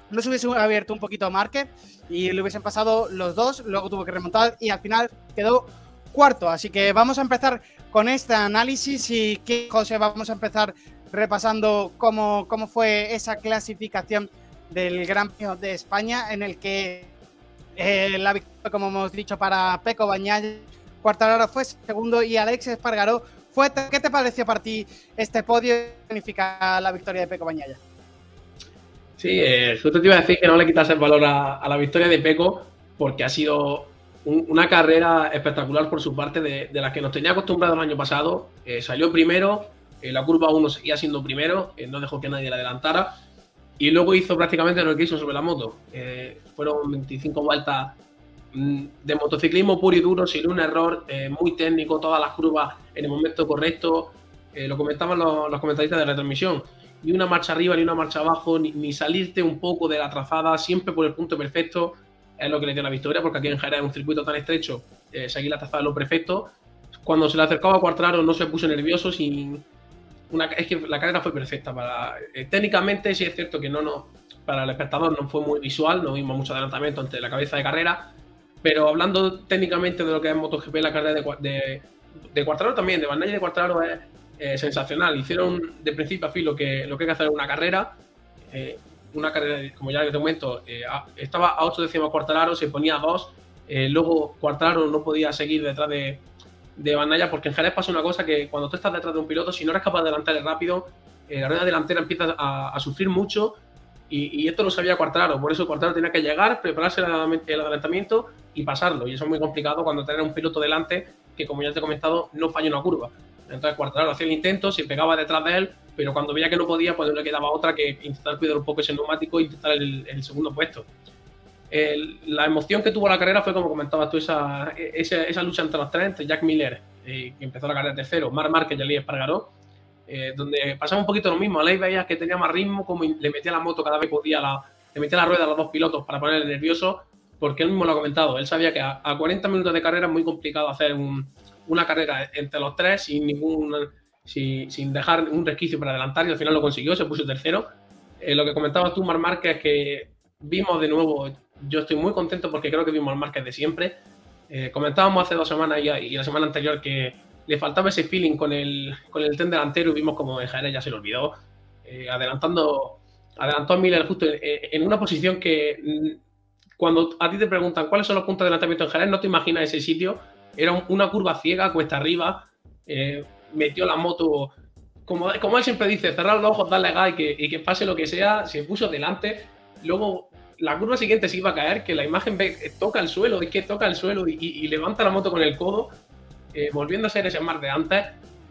no se hubiese abierto un poquito Márquez y le hubiesen pasado los dos, luego tuvo que remontar y al final quedó cuarto. Así que vamos a empezar con este análisis y que José vamos a empezar repasando cómo, cómo fue esa clasificación del Gran Premio de España en el que eh, la victoria, como hemos dicho, para Peco Bañaya, Cuartararo fue segundo y Alex Espargaró fue. ¿Qué te pareció para ti este podio significa la victoria de Peco Bañaya? Sí, eh, justo te iba a decir que no le quitas el valor a, la victoria de Peco porque ha sido una carrera espectacular por su parte de, la que nos tenía acostumbrado el año pasado. Eh, salió primero, en la curva 1 seguía siendo primero, no dejó que nadie le adelantara y luego hizo prácticamente lo que hizo sobre la moto. Eh, fueron 25 vueltas mm, de motociclismo puro y duro, sin un error, eh, muy técnico, todas las curvas en el momento correcto. Eh, lo comentaban los, los, comentaristas de la transmisión. Ni una marcha arriba, ni una marcha abajo, ni, salirte un poco de la trazada, siempre por el punto perfecto. Es lo que le dio la victoria, porque aquí en Jerez es un circuito tan estrecho, seguir la trazada es lo perfecto. Cuando se le acercaba a Cuartraro no se puso nervioso, sin, es que la carrera fue perfecta. Para, eh, técnicamente sí es cierto que no, no, para el espectador no fue muy visual, no vimos mucho adelantamiento entre la cabeza de carrera, pero hablando técnicamente de lo que es MotoGP, la carrera de, de, de Cuartararo también, de Bandai y de Cuartararo es eh, sensacional. Hicieron de principio a fin lo que, lo que hay que hacer en una carrera. Eh, una carrera, como ya te comento, estaba a 8 décimas Cuartararo, se ponía a 2, luego Cuartararo no podía seguir detrás de, de Bandaya, porque en Jerez pasa una cosa que cuando tú estás detrás de un piloto, si no eres capaz de adelantarle rápido, eh, la rueda delantera empieza a, sufrir mucho y, esto lo sabía Cuartararo, por eso Cuartararo tenía que llegar, prepararse el, adelantamiento y pasarlo, y eso es muy complicado cuando tenés un piloto delante que, como ya te he comentado, no falla una curva. Entonces Cuartararo hacía el intento, se pegaba detrás de él, pero cuando veía que no podía, pues no le quedaba otra que intentar cuidar un poco ese neumático e intentar el segundo puesto la emoción que tuvo la carrera fue, como comentabas tú, esa, esa, lucha entre los tres, entre Jack Miller, eh, que empezó la carrera tercero, Mar Márquez y Ali Espargaró, eh, donde pasaba un poquito lo mismo. Aleix veía que tenía más ritmo, como le metía la moto cada vez podía, la, le metía la rueda a los dos pilotos para ponerle nervioso, porque él mismo lo ha comentado. Él sabía que a, 40 minutos de carrera es muy complicado hacer una carrera entre los tres sin ningún sin, dejar un resquicio para adelantar y al final lo consiguió, se puso tercero. Eh, lo que comentabas tú, Mar Márquez, que vimos de nuevo yo estoy muy contento porque creo que vimos al Márquez de siempre. Eh, comentábamos hace dos semanas y, y, la semana anterior que le faltaba ese feeling con el, con el tren delantero y vimos como en Jerez ya se lo olvidó, eh, adelantando adelantó a Miller justo en, una posición que mm, cuando a ti te preguntan cuáles son los puntos de adelantamiento en Jerez, no te imaginas ese sitio. Era una curva ciega, cuesta arriba, eh, metió la moto, como, como él siempre dice, cerrar los ojos, darle gas y que, y que pase lo que sea, se puso delante. Luego la curva siguiente se iba a caer, que la imagen ve, toca el suelo, es que toca el suelo y, levanta la moto con el codo, eh, volviendo a ser ese mar de antes,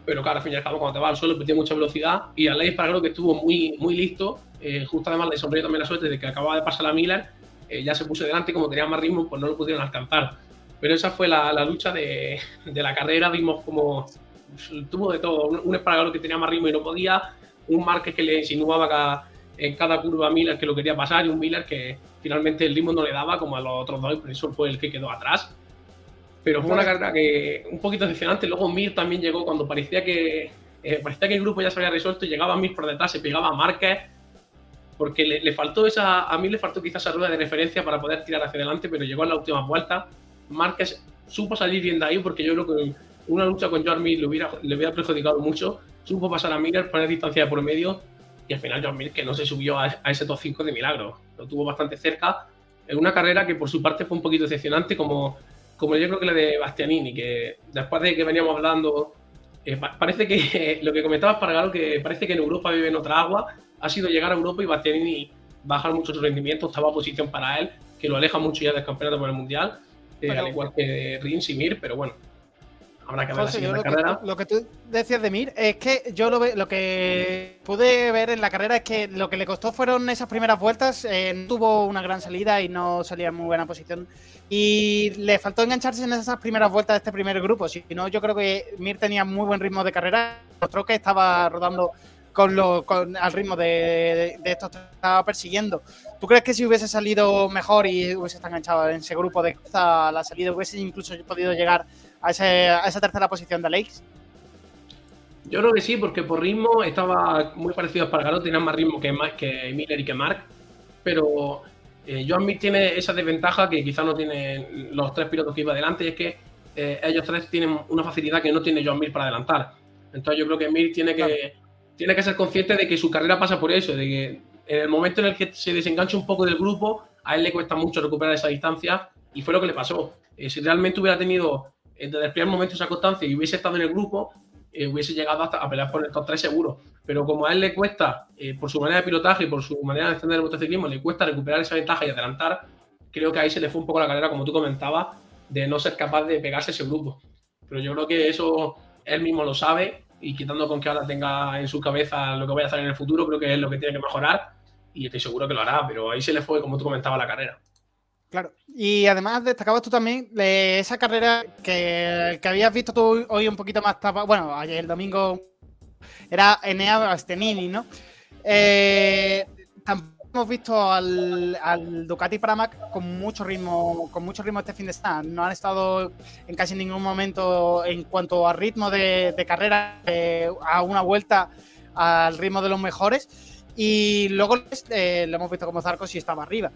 pero claro, al fin y al cabo cuando te va al suelo perdió mucha velocidad y a para creo que estuvo muy, muy listo, eh, justo además le sonrió también la suerte de que acababa de pasar a Miller, eh, ya se puso delante y como tenía más ritmo, pues no lo pudieron alcanzar. Pero esa fue la, lucha de, la carrera, vimos como tuvo de todo, un, un que tenía más ritmo y no podía, un Márquez que le insinuaba que en cada curva Miller que lo quería pasar y un Miller que finalmente el ritmo no le daba como a los otros dos y por eso fue el que quedó atrás. Pero fue una carrera que un poquito decepcionante. Luego Mir también llegó cuando parecía que eh, parecía que el grupo ya se había resuelto llegaba Mir por detrás, se pegaba a Márquez porque le, faltó esa a mí le faltó quizás esa rueda de referencia para poder tirar hacia adelante, pero llegó en la última vuelta. Márquez supo salir bien de ahí porque yo creo que una lucha con Joan Mir le hubiera, le hubiera perjudicado mucho. Supo pasar a Miller, poner distancia por medio y al final John Mir que no se subió a, ese top 5 de milagro, lo tuvo bastante cerca, en una carrera que por su parte fue un poquito decepcionante como, como yo creo que la de Bastianini, que después de que veníamos hablando, eh, parece que lo que comentabas para que parece que en Europa vive en otra agua, ha sido llegar a Europa y Bastianini bajar mucho su rendimiento, estaba a posición para él, que lo aleja mucho ya del campeonato por el mundial, eh, al igual que Rins y Mir, pero bueno, Habrá que ver la lo carrera. Que, lo que tú decías de Mir es que yo lo, lo que pude ver en la carrera es que lo que le costó fueron esas primeras vueltas. Eh, tuvo una gran salida y no salía en muy buena posición. Y le faltó engancharse en esas primeras vueltas de este primer grupo. Si no, yo creo que Mir tenía muy buen ritmo de carrera. Mostró que estaba rodando con lo, con, al ritmo de, de, estos que estaba persiguiendo. ¿Tú crees que si hubiese salido mejor y hubiese estado enganchado en ese grupo de la salida, hubiese incluso podido llegar a, ese, a esa tercera posición de Lakes? Yo creo que sí, porque por ritmo estaba muy parecido a Espargaró, tenía más ritmo que, que Miller y que Mark, pero eh, Joan Mir tiene esa desventaja que quizás no tienen los tres pilotos que iba adelante, y es que eh, ellos tres tienen una facilidad que no tiene Joan Mir para adelantar. Entonces yo creo que Mir tiene que, tiene que ser consciente de que su carrera pasa por eso, de que en el momento en el que se desengancha un poco del grupo, a él le cuesta mucho recuperar esa distancia y fue lo que le pasó. Eh, si realmente hubiera tenido desde el primer momento esa constancia y hubiese estado en el grupo, hubiese llegado hasta a pelear por el top 3 seguro pero como a él le cuesta, eh, por su manera de pilotaje y por su manera de extender el motociclismo, le cuesta recuperar esa ventaja y adelantar, creo que ahí se le fue un poco la carrera, como tú comentabas, de no ser capaz de pegarse ese grupo. Pero yo creo que eso él mismo lo sabe y quitando con que ahora tenga en su cabeza lo que vaya a hacer en el futuro, creo que es lo que tiene que mejorar y estoy seguro que lo hará, pero ahí se le fue, como tú comentabas, la carrera. Claro, y además destacabas tú también esa carrera que, que habías visto tú hoy un poquito más, bueno, ayer el domingo era Enea Bastianini, ¿no? Eh, hemos visto al, Ducati Pramac con mucho ritmo, con mucho ritmo este fin de semana. No han estado en casi ningún momento en cuanto a ritmo de, carrera eh, a una vuelta al ritmo de los mejores. Y luego eh, lo hemos visto como Zarco si estaba arriba.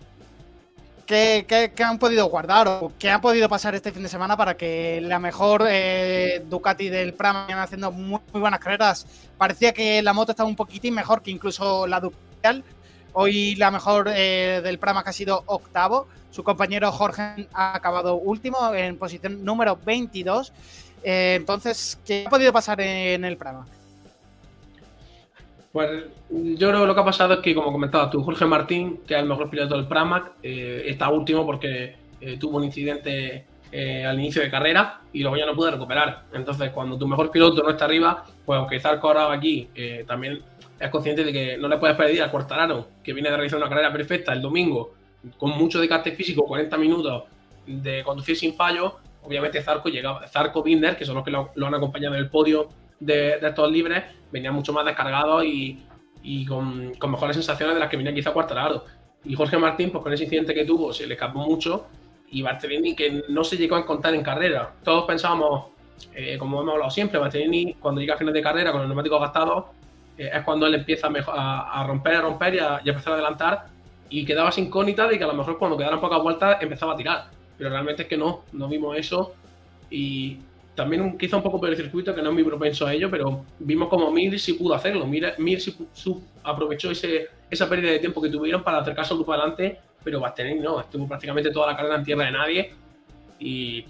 ¿Qué, han podido guardar o qué ha podido pasar este fin de semana para que la mejor eh, Ducati del Prama vayan haciendo muy, buenas carreras? Parecía que la moto estaba un poquitín mejor que incluso la Ducati. Hoy la mejor eh, del Prama ha sido octavo. Su compañero Jorge ha acabado último en posición número 22. Eh, entonces, ¿qué ha podido pasar en el Prama? Pues yo creo que lo que ha pasado es que, como comentabas tú, Jorge Martín, que es el mejor piloto del Pramac, eh, está último porque tuvo un incidente al inicio de carrera y luego ya no pudo recuperar. Entonces, cuando tu mejor piloto no está arriba, pues aunque Zarco ahora aquí también es consciente de que no le puedes pedir a Cuartararo, que viene de realizar una carrera perfecta el domingo, con mucho desgaste físico, 40 minutos de conducir sin fallo. Obviamente Zarco llega, Zarco Binder, que son los que lo, han acompañado en el podio de, de estos libres, venía mucho más descargado y, con, mejores sensaciones de las que venía quizá Cuartararo. Y Jorge Martín, pues con ese incidente que tuvo, se le escapó mucho y Bartolini que no se llegó a encontrar en carrera. Todos pensábamos, eh, como hemos hablado siempre, Bartolini cuando llega a final de carrera con el neumático gastado eh, es cuando él empieza a, romper, a romper y a, empezar a adelantar y quedaba sin incógnita de que a lo mejor cuando quedaran pocas vueltas empezaba a tirar. Pero realmente es que no, no vimos eso y también quizá un poco por el circuito, que no es muy propenso a ello, pero vimos como Mir sí pudo hacerlo. Mir, Mir sí, aprovechó ese, esa pérdida de tiempo que tuvieron para acercarse al grupo adelante, pero Bastianini no, estuvo prácticamente toda la carrera en tierra de nadie. Y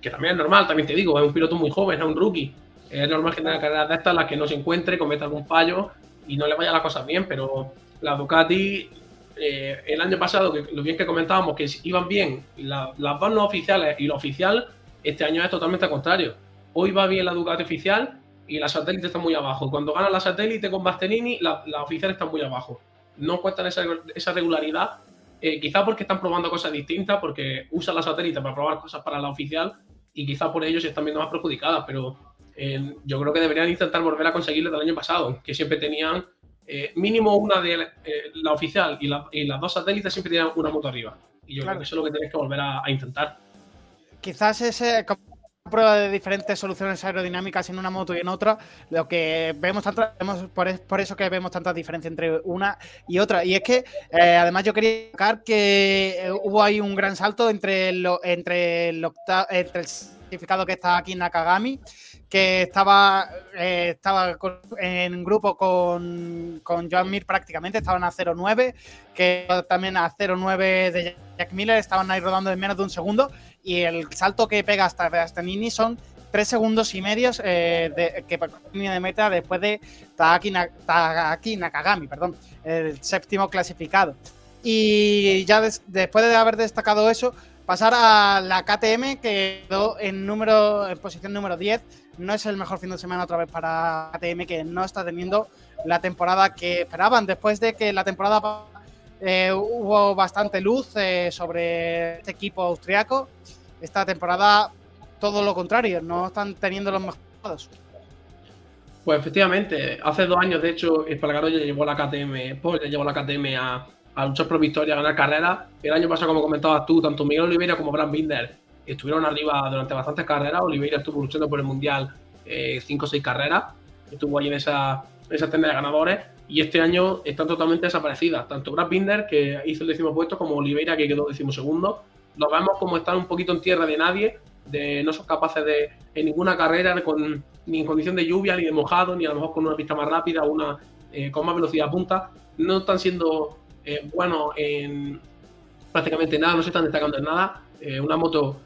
que también es normal, también te digo, es un piloto muy joven, es un rookie. Es normal que tenga carreras de estas las que no se encuentre, cometa algún fallo y no le vaya las cosas bien, pero la Ducati eh, el año pasado, que lo bien que comentábamos, que iban bien las dos no oficiales y lo oficial, este año es totalmente al contrario. Hoy va bien la Ducati oficial y la satélite está muy abajo. Cuando gana la satélite con Bastianini, la, oficial está muy abajo. No encuentran esa, esa regularidad, eh, quizá porque están probando cosas distintas, porque usan la satélite para probar cosas para la oficial y quizá por ello se están viendo más perjudicadas, pero eh, yo creo que deberían intentar volver a conseguirlo del año pasado, que siempre tenían eh, mínimo una de la oficial y, las dos satélites siempre tenían una moto arriba. Y yo creo que eso es lo que tenéis que volver a intentar quizás ese prueba de diferentes soluciones aerodinámicas en una moto y en otra, lo que vemos tanto, por, eso que vemos tanta diferencia entre una y otra. Y es que eh, además yo quería destacar que eh, hubo ahí un gran salto entre, lo, entre, el, entre el certificado que está aquí en Nakagami, que estaba, eh, estaba en grupo con, con Joan Mir prácticamente, estaban a 0.9, que también a 0.9 de Jack Miller, estaban ahí rodando en menos de un segundo y el salto que pega hasta Bastianini son tres segundos y medios eh, de, que línea de meta después de Taaki, Nakagami, perdón, el séptimo clasificado. Y ya después de haber destacado eso, pasar a la KTM que quedó en número posición número 10. No es el mejor fin de semana otra vez para KTM que no está teniendo la temporada que esperaban después de que la temporada eh, hubo bastante luz eh, sobre este equipo austriaco. Esta temporada, todo lo contrario, no están teniendo los mejores. Pues efectivamente, hace dos años, de hecho, Espargaro ya llevó la KTM, Paul ya llevó la KTM a, a luchar por victoria, a ganar carreras. El año pasado, como comentabas tú, tanto Miguel Oliveira como Brad Binder estuvieron arriba durante bastantes carreras. Oliveira estuvo luchando por el Mundial eh, cinco o seis carreras, estuvo ahí en esa, esa de ganadores. Y este año están totalmente desaparecidas. Tanto Brad Binder, que hizo el décimo puesto, como Oliveira, que quedó décimo segundo. Los vemos como están un poquito en tierra de nadie, de no son capaces de en ninguna carrera, con, ni en condición de lluvia, ni de mojado, ni a lo mejor con una pista más rápida, una eh, con más velocidad punta, no están siendo eh, buenos en prácticamente nada, no se están destacando en nada. Eh, una moto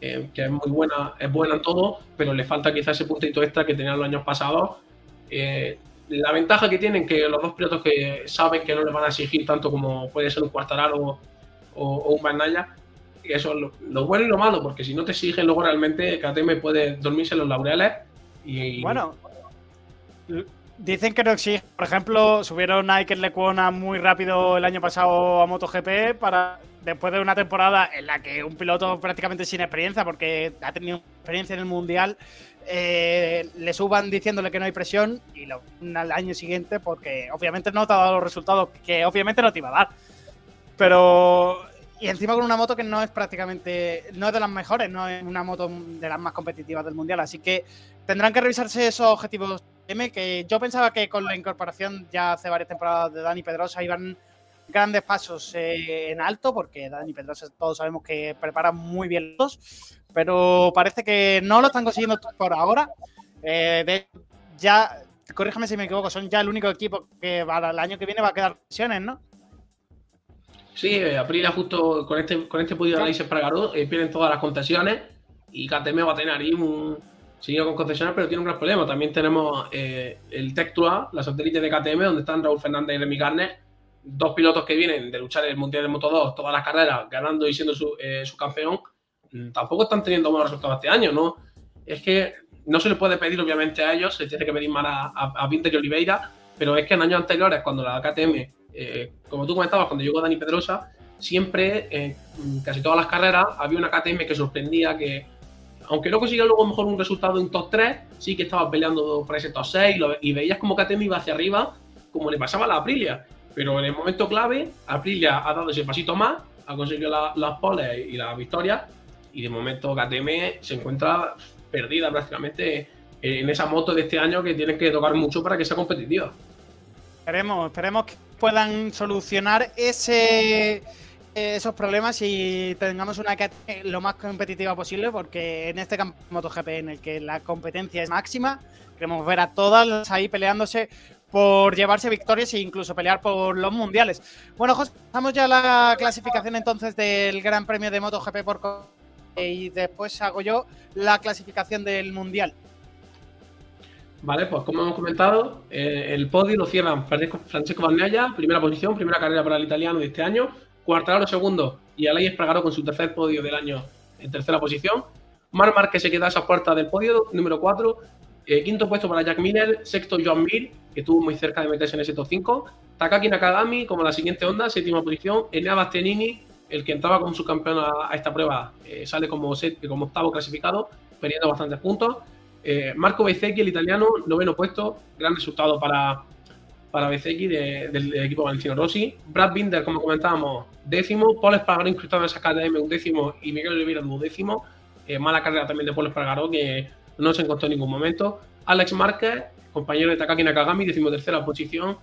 que es muy buena, es buena en todo, pero le falta quizás ese puntito extra que tenían los años pasados. la ventaja que tienen que los dos pilotos que saben que no les van a exigir tanto como puede ser un Quartararo o, o un Bandaya, eso es lo, bueno y lo malo, porque si no te exigen luego realmente KTM puede dormirse en los laureles y... Bueno, dicen que no exigen. Por ejemplo, subieron a Iker Lecuona muy rápido el año pasado a MotoGP para después de una temporada en la que un piloto prácticamente sin experiencia, porque ha tenido experiencia en el Mundial, eh, le suban diciéndole que no hay presión y lo al año siguiente porque obviamente no te ha dado los resultados que obviamente no te iba a dar. Pero y encima con una moto que no es prácticamente, no es de las mejores, no es una moto de las más competitivas del mundial. Así que tendrán que revisarse esos objetivos Que yo pensaba que con la incorporación ya hace varias temporadas de Dani Pedrosa iban grandes pasos eh, en alto, porque Dani Pedrosa todos sabemos que prepara muy bien los, pero parece que no lo están consiguiendo por ahora. Eh, ya, corríjame si me equivoco, son ya el único equipo que para el año que viene va a quedar lesiones, ¿no? Sí, eh, Aprilia justo con este, con este podio de análisis para eh, pierden todas las concesiones y KTM va a tener ahí un sigue con concesiones, pero tiene un gran problema. También tenemos eh, el Tectua, la satélite de KTM, donde están Raúl Fernández y Remy Garner, dos pilotos que vienen de luchar en el Mundial de Moto 2 todas las carreras, ganando y siendo su, su campeón. Mm, tampoco están teniendo buenos resultados este año, ¿no? Es que no se le puede pedir, obviamente, a ellos, se tiene que pedir más a, a, a y Oliveira, pero es que en años anteriores, cuando la KTM eh, como tú comentabas, cuando llegó Dani Pedrosa, siempre, en casi todas las carreras, había una KTM que sorprendía, que aunque no consiguiera luego mejor un resultado en top 3, sí que estaba peleando por ese top 6 y, veías como KTM iba hacia arriba, como le pasaba a la Aprilia. Pero en el momento clave, Aprilia ha dado ese pasito más, ha conseguido las poles y las victorias, y de momento KTM se encuentra perdida prácticamente en esa moto de este año que tiene que tocar mucho para que sea competitiva. Esperemos, esperemos que puedan solucionar ese, esos problemas y tengamos una KT lo más competitiva posible, porque en este campo MotoGP en el que la competencia es máxima, queremos ver a todas ahí peleándose por llevarse victorias e incluso pelear por los mundiales. Bueno, José, estamos ya la clasificación entonces del Gran Premio de MotoGP por y después hago yo la clasificación del mundial. Vale, pues como hemos comentado, eh, el podio lo cierran Francesco, Bagnaia, primera posición, primera carrera para el italiano de este año, Cuartararo segundo y Alay Espargaró con su tercer podio del año en tercera posición. Mar que se queda a esa puerta del podio, número 4. Eh, quinto puesto para Jack Miller, sexto Joan Mir, que estuvo muy cerca de meterse en ese top 5. Takaki Nakagami como la siguiente onda, séptima posición. Enea Bastianini, el que entraba como subcampeón a, esta prueba, eh, sale como, como octavo clasificado, perdiendo bastantes puntos. Eh, Marco Bezzecchi, el italiano, noveno puesto, gran resultado para, para Bezzecchi del equipo Valentino Rossi. Brad Binder, como comentábamos, décimo. Paul Espargaró incrustado en esa KTM, un décimo. Y Miguel Oliveira, duodécimo. Eh, mala carrera también de Paul Espargaró, que no se encontró en ningún momento. Alex Márquez, compañero de Takaki Nakagami, decimotercera posición.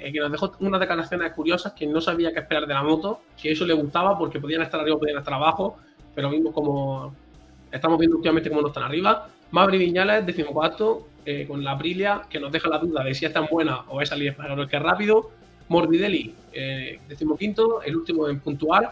Eh, que nos dejó unas declaraciones curiosas que no sabía qué esperar de la moto, que eso le gustaba porque podían estar arriba, podían estar abajo, pero vimos como estamos viendo últimamente cómo no están arriba. Mavri Viñales, decimocuarto, eh, con la Aprilia, que nos deja la duda de si es tan buena o es salir para el que rápido. Morbidelli, eh, decimoquinto, el último en puntual.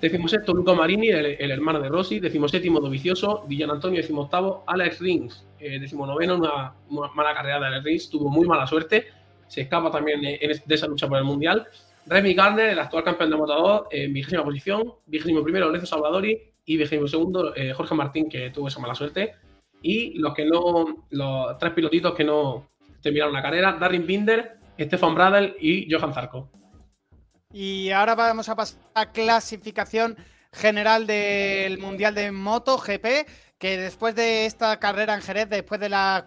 Decimosexto, Luca Marini, el, hermano de Rossi. Decimoséptimo, Dovicioso. Villan Antonio, decimoctavo. Alex Rings, eh, decimonoveno, una, mala carrera de Alex Rings. Tuvo muy mala suerte. Se escapa también de, esa lucha por el Mundial. Remy Gardner, el actual campeón de Moto en vigésima posición. Vigésimo primero, Lorenzo Salvadori. Y vigésimo segundo, eh, Jorge Martín, que tuvo esa mala suerte y los que no, los tres pilotitos que no terminaron la carrera, Darren Binder, Stefan Bradel y Johan Zarco. Y ahora vamos a pasar a clasificación general del Mundial de Moto GP, que después de esta carrera en Jerez, después de la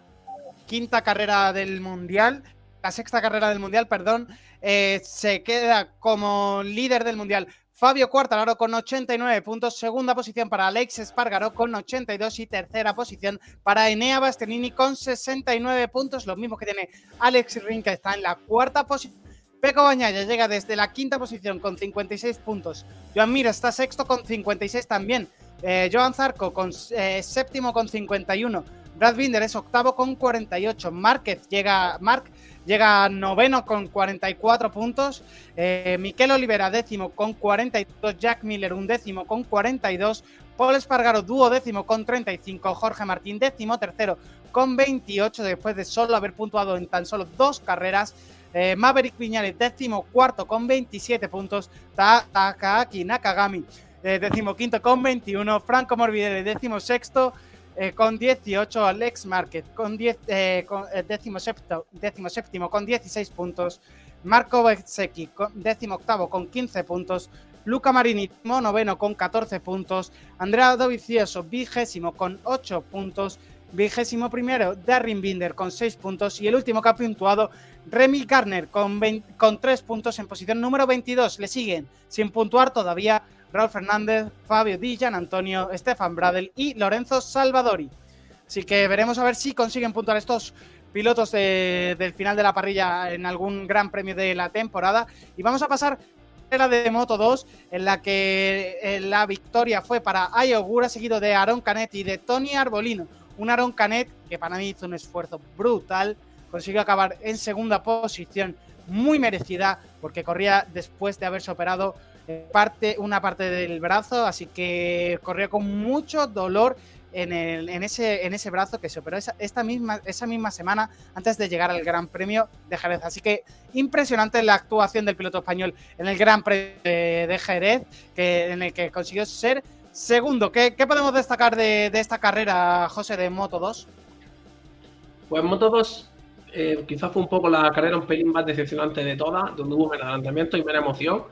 quinta carrera del Mundial, la sexta carrera del Mundial, perdón, eh, se queda como líder del Mundial Fabio Cuartararo con 89 puntos, segunda posición para Alex Espargaro con 82 y tercera posición para Enea Bastianini con 69 puntos, lo mismo que tiene Alex Rin que está en la cuarta posición. Peco Bañaya llega desde la quinta posición con 56 puntos. Joan Mir está sexto con 56 también. Eh, Joan Zarco con eh, séptimo con 51. Brad Binder es octavo con 48. Márquez llega, Mark llega noveno con 44 puntos. Eh, Miquel Olivera décimo con 42. Jack Miller un décimo con 42. Paul Espargaro dúo décimo con 35. Jorge Martín décimo tercero con 28 después de solo haber puntuado en tan solo dos carreras. Eh, Maverick Viñales décimo cuarto con 27 puntos. Takaaki Nakagami eh, décimo quinto con 21. Franco Morbidelli décimo sexto eh, con 18, Alex Market con 10, eh, con, eh, décimo, séptimo con 16 puntos, Marco Bezzecchi con décimo octavo con 15 puntos, Luca Marini noveno con 14 puntos, Andrea Dovizioso vigésimo con 8 puntos, vigésimo primero Darren Binder con 6 puntos. Y el último que ha puntuado Remy Garner con, con 3 puntos en posición número 22. Le siguen sin puntuar todavía Raúl Fernández, Fabio Di Antonio, Stefan Bradel y Lorenzo Salvadori. Así que veremos a ver si consiguen puntuar estos pilotos del final de la parrilla en algún gran premio de la temporada. Y vamos a pasar a la de Moto 2, en la que eh, la victoria fue para Ayogura, seguido de Aaron Canet y de Tony Arbolino. Un Aaron Canet que para mí hizo un esfuerzo brutal, consiguió acabar en segunda posición, muy merecida, porque corría después de haberse operado parte, una parte del brazo, así que corrió con mucho dolor en, ese, en ese brazo que se operó esa, esta misma, esa misma semana antes de llegar al Gran Premio de Jerez. Así que impresionante la actuación del piloto español en el Gran Premio de Jerez, que, en el que consiguió ser segundo. ¿Qué, podemos destacar de, esta carrera, José, de Moto 2? Pues Moto 2 eh, quizás fue un poco la carrera un pelín más decepcionante de todas, donde hubo menos adelantamiento y menos emoción.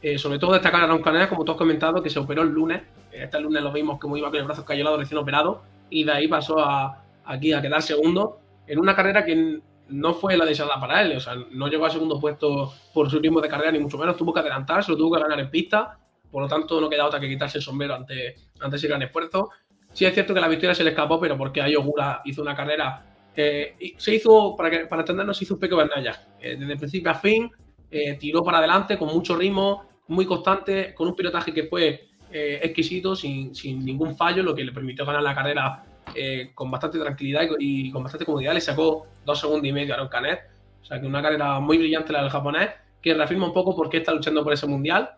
Eh, sobre todo destacar a Aaron Canet, como tú has comentado, que se operó el lunes. Este lunes lo vimos como iba con el brazo lado recién operado. Y de ahí pasó a, aquí a quedar segundo en una carrera que no fue la deseada para él. O sea, no llegó a segundo puesto por su ritmo de carrera, ni mucho menos. Tuvo que adelantar, se lo tuvo que ganar en pista. Por lo tanto, no queda otra que quitarse el sombrero ante, ante ese gran esfuerzo. Sí es cierto que la victoria se le escapó, pero porque Ayogura hizo una carrera eh, se hizo, para, que, para entendernos, se hizo un pequeño Bernaya. Eh, desde principio a fin, eh, tiró para adelante con mucho ritmo, muy constante, con un pilotaje que fue eh, exquisito, sin, ningún fallo, lo que le permitió ganar la carrera eh, con bastante tranquilidad y, con bastante comodidad. Le sacó dos segundos y medio a Aaron Canet. O sea que una carrera muy brillante la del japonés, que reafirma un poco por qué está luchando por ese mundial.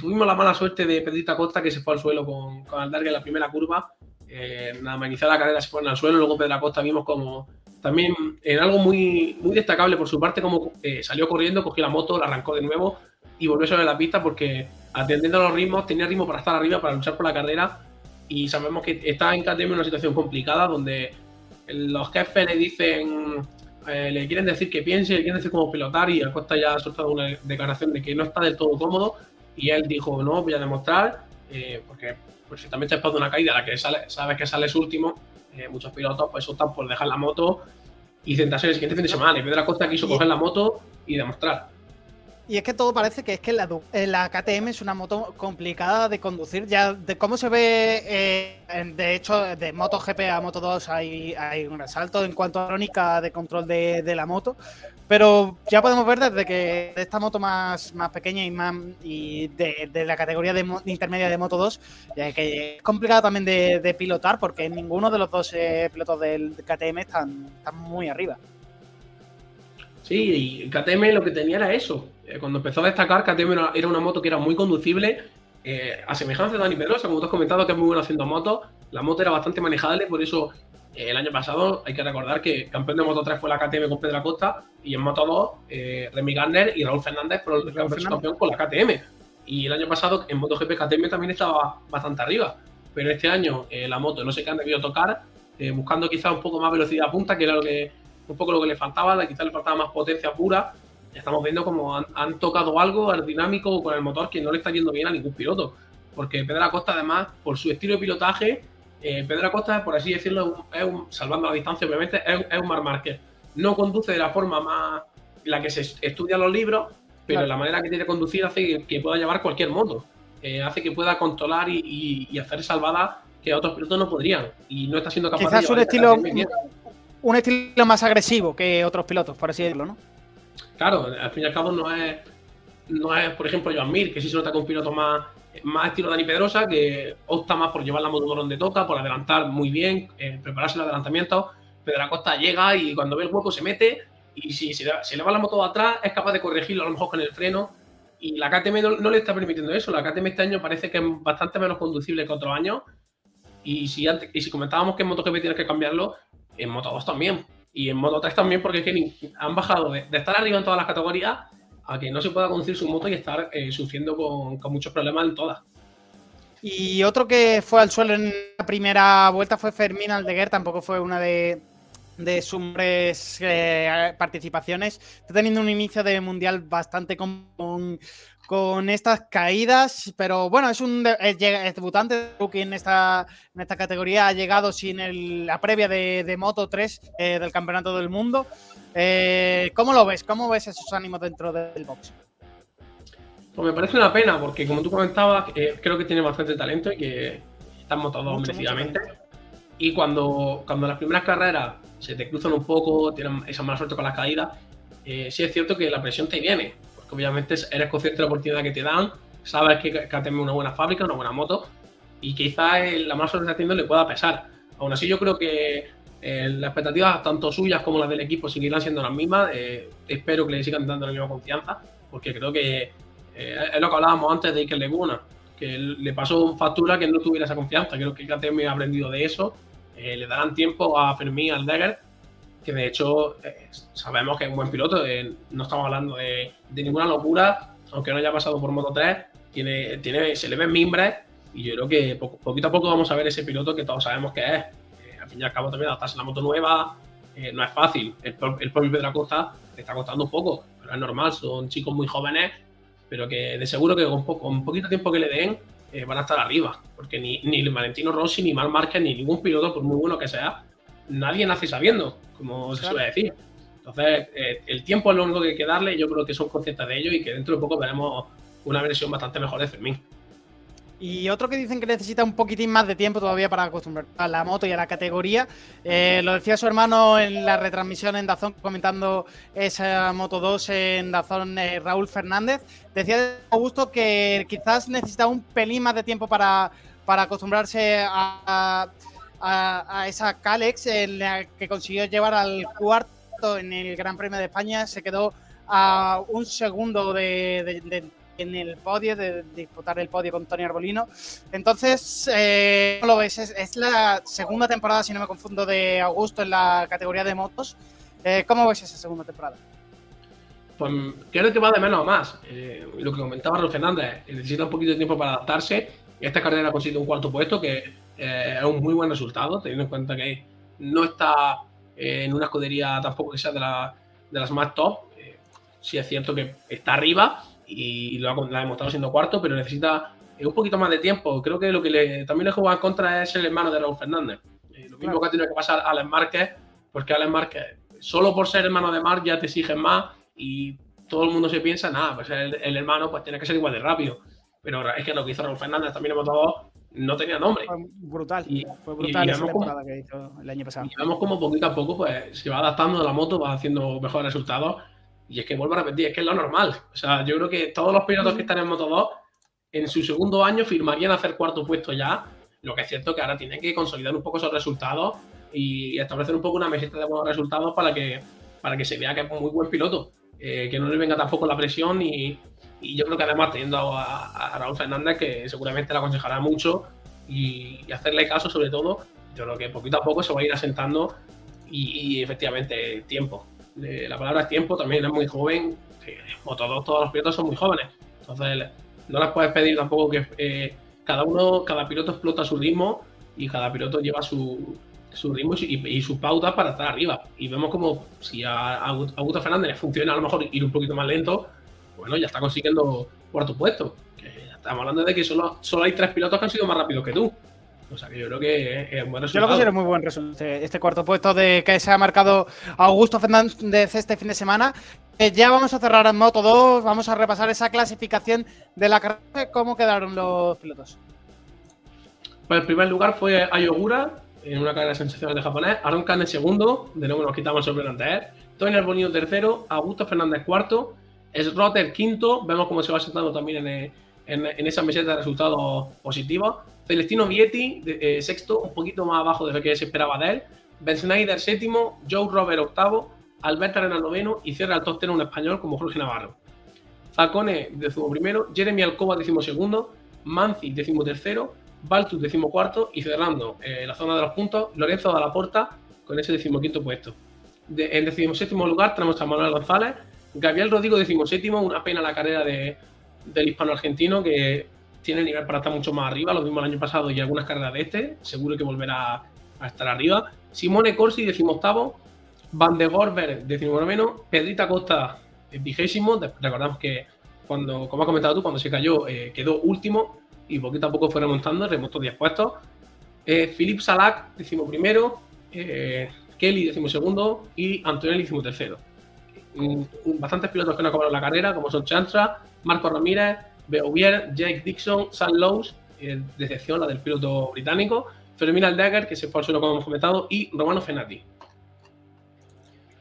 Tuvimos la mala suerte de Pedrita Costa, que se fue al suelo con, con Aldargue en la primera curva. nada más iniciar la carrera se fueron al suelo, luego Pedro Costa vimos como también en algo muy, muy destacable por su parte, como salió corriendo, cogió la moto, la arrancó de nuevo y volvió sobre la pista porque atendiendo a los ritmos, tenía ritmo para estar arriba, para luchar por la carrera. Y sabemos que está en KTM en una situación complicada donde los jefes le dicen, eh, le quieren decir que piense, le quieren decir cómo pilotar y Acosta ya ha soltado una declaración de que no está del todo cómodo y él dijo, no, voy a demostrar, eh, porque pues, si también te de una caída, la que sale, sabes que sales último, eh, muchos pilotos pues optan por dejar la moto y sentarse el siguiente fin de semana. Y Pedro Acosta quiso coger la moto y demostrar. Y es que todo parece que es que la, eh, KTM es una moto complicada de conducir. Ya de cómo se ve, eh, de hecho, de MotoGP a Moto 2 hay, hay un resalto en cuanto a crónica de control de, la moto. Pero ya podemos ver desde que esta moto más, más pequeña y más y de, la categoría de, intermedia de Moto 2, ya que es complicado también de, pilotar porque ninguno de los dos eh, pilotos del KTM están, están muy arriba. Sí, y KTM lo que tenía era eso. Eh, cuando empezó a destacar, KTM era una moto que era muy conducible, eh, a semejanza de Dani Pedrosa, como tú has comentado, que es muy bueno haciendo motos. La moto era bastante manejable, por eso eh, el año pasado hay que recordar que campeón de Moto 3 fue la KTM con Pedro Acosta y en Moto 2 Remy Garner y Raúl Fernández fueron el campeón con la KTM. Y el año pasado en MotoGP KTM también estaba bastante arriba. Pero este año la moto no sé qué han debido tocar, buscando quizás un poco más velocidad punta, que era lo que un poco lo que le faltaba, quizás le faltaba más potencia pura. Estamos viendo como han, tocado algo aerodinámico con el motor que no le está yendo bien a ningún piloto. Porque Pedro Acosta, además, por su estilo de pilotaje, eh, Pedro Acosta, por así decirlo, es un, salvando la distancia, obviamente, es, un Mar Márquez. No conduce de la forma más la que se estudia en los libros, pero la manera que tiene que conducir hace que, pueda llevar cualquier moto. Eh, hace que pueda controlar y, hacer salvadas que otros pilotos no podrían. Y no está siendo capaz Quizás de un estilo, un estilo más agresivo que otros pilotos, por así decirlo, ¿no? Claro, al fin y al cabo no es, no es por ejemplo, Joan Mir, que sí se nota con un piloto más, más estilo Dani Pedrosa, que opta más por llevar la moto donde toca, por adelantar muy bien, eh, prepararse el adelantamiento. Pedro Acosta llega y cuando ve el hueco se mete y si se le, va la moto atrás es capaz de corregirlo a lo mejor con el freno y la KTM no, le está permitiendo eso. La KTM este año parece que es bastante menos conducible que otros años y si, antes, y si comentábamos que en MotoGP tienes que cambiarlo, en Moto 2 también y en Moto 3 también porque es que han bajado de, estar arriba en todas las categorías a que no se pueda conducir su moto y estar eh, sufriendo con, muchos problemas en todas. Y otro que fue al suelo en la primera vuelta fue Fermín Aldeguer, tampoco fue una de, de sus eh, participaciones. Está teniendo un inicio de mundial bastante con, estas caídas, pero bueno, es un debutante que en esta, en esta categoría ha llegado sin la previa de, Moto 3 eh, del Campeonato del Mundo. Eh, ¿Cómo lo ves? ¿Cómo ves esos ánimos dentro del box? Pues me parece una pena, porque como tú comentabas, creo que tiene bastante talento y que está en Moto 2 merecidamente. Y cuando, cuando las primeras carreras se te cruzan un poco, tienen esa mala suerte con las caídas, eh, sí es cierto que la presión te viene, obviamente eres consciente de la oportunidad que te dan, sabes que KTM es una buena fábrica, una buena moto, y quizás la mala teniendo le pueda pesar. Aún así, yo creo que eh, las expectativas, tanto suyas como las del equipo, seguirán siendo las mismas. Eh, espero que le sigan dando la misma confianza, porque creo que es lo que hablábamos antes de Iker Leguna, que le pasó factura que no tuviera esa confianza. Creo que KTM ha aprendido de eso eh, le darán tiempo a Fermín Aldeguer, que de hecho eh, sabemos que es un buen piloto, eh, no estamos hablando de, ninguna locura, aunque no haya pasado por Moto 3, tiene, tiene, se le ven mimbres y yo creo que poquito a poco vamos a ver ese piloto que todos sabemos que es. al fin y al cabo también adaptarse a la moto nueva no es fácil, el, el propio Pedro Acosta le está costando un poco, pero es normal, son chicos muy jóvenes, pero que de seguro que con, con poquito tiempo que le den eh, van a estar arriba. Porque ni, ni Valentino Rossi, ni Mal Márquez, ni ningún piloto, por muy bueno que sea, nadie nace sabiendo, como se suele decir. Entonces, eh, el tiempo es lo único que hay que darle. Yo creo que son conscientes de ello y que dentro de poco veremos una versión bastante mejor de Fermín. Y otro que dicen que necesita un poquitín más de tiempo todavía para acostumbrar a la moto y a la categoría. Eh, lo decía su hermano en la retransmisión en Dazón comentando esa Moto 2 en Dazón, eh, Raúl Fernández. Decía de Augusto que quizás necesita un pelín más de tiempo para, para acostumbrarse a, esa Calex la que consiguió llevar al cuarto en el Gran Premio de España. Se quedó a un segundo de en el podio, de, disputar el podio con Tony Arbolino. Entonces, eh, ¿cómo lo ves? Es, la segunda temporada, si no me confundo, de Augusto en la categoría de motos. Eh, ¿Cómo ves esa segunda temporada? Pues creo que va de menos a más. Eh, lo que comentaba Raúl Fernández, necesita un poquito de tiempo para adaptarse. Esta carrera ha conseguido un cuarto puesto, que es un muy buen resultado, teniendo en cuenta que no está en una escudería tampoco que sea de, de las más top. sí es cierto que está arriba, y lo ha, demostrado siendo cuarto, pero necesita eh, un poquito más de tiempo. Creo que lo que le, también le juega en contra es el hermano de Raúl Fernández. Eh, lo mismo que ha tenido que pasar a Alex Márquez, porque Alex Márquez, solo por ser hermano de Marc ya te exigen más y todo el mundo se piensa, nada, pues el, hermano pues tiene que ser igual de rápido. Pero es que lo que hizo Raúl Fernández también hemos dado no tenía nombre. Fue brutal. Y, fue brutal esa temporada que hizo el año pasado. Y vemos como poquito a poco pues, se va adaptando a la moto, va haciendo mejores resultados y es que vuelvo a repetir, es que es lo normal. O sea, yo creo que todos los pilotos que están en Moto 2 en su segundo año firmarían hacer cuarto puesto ya. Lo que es cierto que ahora tienen que consolidar un poco esos resultados y establecer un poco una meseta de buenos resultados para que, para que se vea que es un muy buen piloto. Eh, que no le venga tampoco la presión y, yo creo que además teniendo a, Raúl Fernández que seguramente le aconsejará mucho y, hacerle caso sobre todo, yo creo que poquito a poco se va a ir asentando y, y efectivamente tiempo la palabra es tiempo, también es muy joven, como todos, todos los pilotos son muy jóvenes. Entonces, no les puedes pedir tampoco que eh, cada uno, cada piloto explota su ritmo y cada piloto lleva su, su ritmo y, su pauta para estar arriba. Y vemos como si a, Augusto Fernández funciona a lo mejor ir un poquito más lento, bueno, ya está consiguiendo cuarto puesto. estamos hablando de que solo, solo hay tres pilotos que han sido más rápidos que tú. O sea que yo creo que es, un buen resultado. Yo lo considero muy buen resultado. Este, este, cuarto puesto de que se ha marcado Augusto Fernández este fin de semana. ya vamos a cerrar en Moto 2. Vamos a repasar esa clasificación de la carrera. ¿Cómo quedaron los pilotos? Pues el primer lugar fue Ayogura, en una carrera sensacional de japonés. Aaron Kane segundo, de nuevo nos quitamos el él. Tony Albonino tercero, Augusto Fernández cuarto, Rotter quinto. Vemos cómo se va sentando también en, en, esa meseta de resultados positivos. Celestino Vietti, eh, sexto, un poquito más abajo de lo que se esperaba de él. Ben Snyder, séptimo. Joe Robert, octavo. Albert Arena, noveno. Y cierra el top ten un español como Jorge Navarro. Zacone, décimo primero. Jeremy Alcoba, décimo segundo. Manzi, décimo tercero. Baltus, décimo cuarto. Y cerrando eh, la zona de los puntos, Lorenzo de la Porta con ese decimoquinto puesto. en décimo séptimo lugar tenemos a Manuel González. Gabriel Rodrigo, décimo séptimo. Una pena la carrera de, del hispano argentino que tiene nivel para estar mucho más arriba, lo mismo el año pasado y algunas carreras de este, seguro que volverá a estar arriba. Simone Corsi, decimoctavo, Van de Gorber, menos Pedrita Costa, vigésimo, recordamos que cuando, como has comentado tú, cuando se cayó eh, quedó último y poquito a poco fue remontando, remontó 10 puestos. Eh, Philip Salak, decimoprimero, eh, Kelly, decimosegundo y Antonelli, decimotercero. Mm, bastantes pilotos que no acabaron la carrera, como son Chantra, Marco Ramírez, Beauvier, Jake Dixon, Sam Lowe's, eh, decepción la del piloto británico, Fermín Dagger, que se fue al suelo como hemos comentado, y Romano Fenati.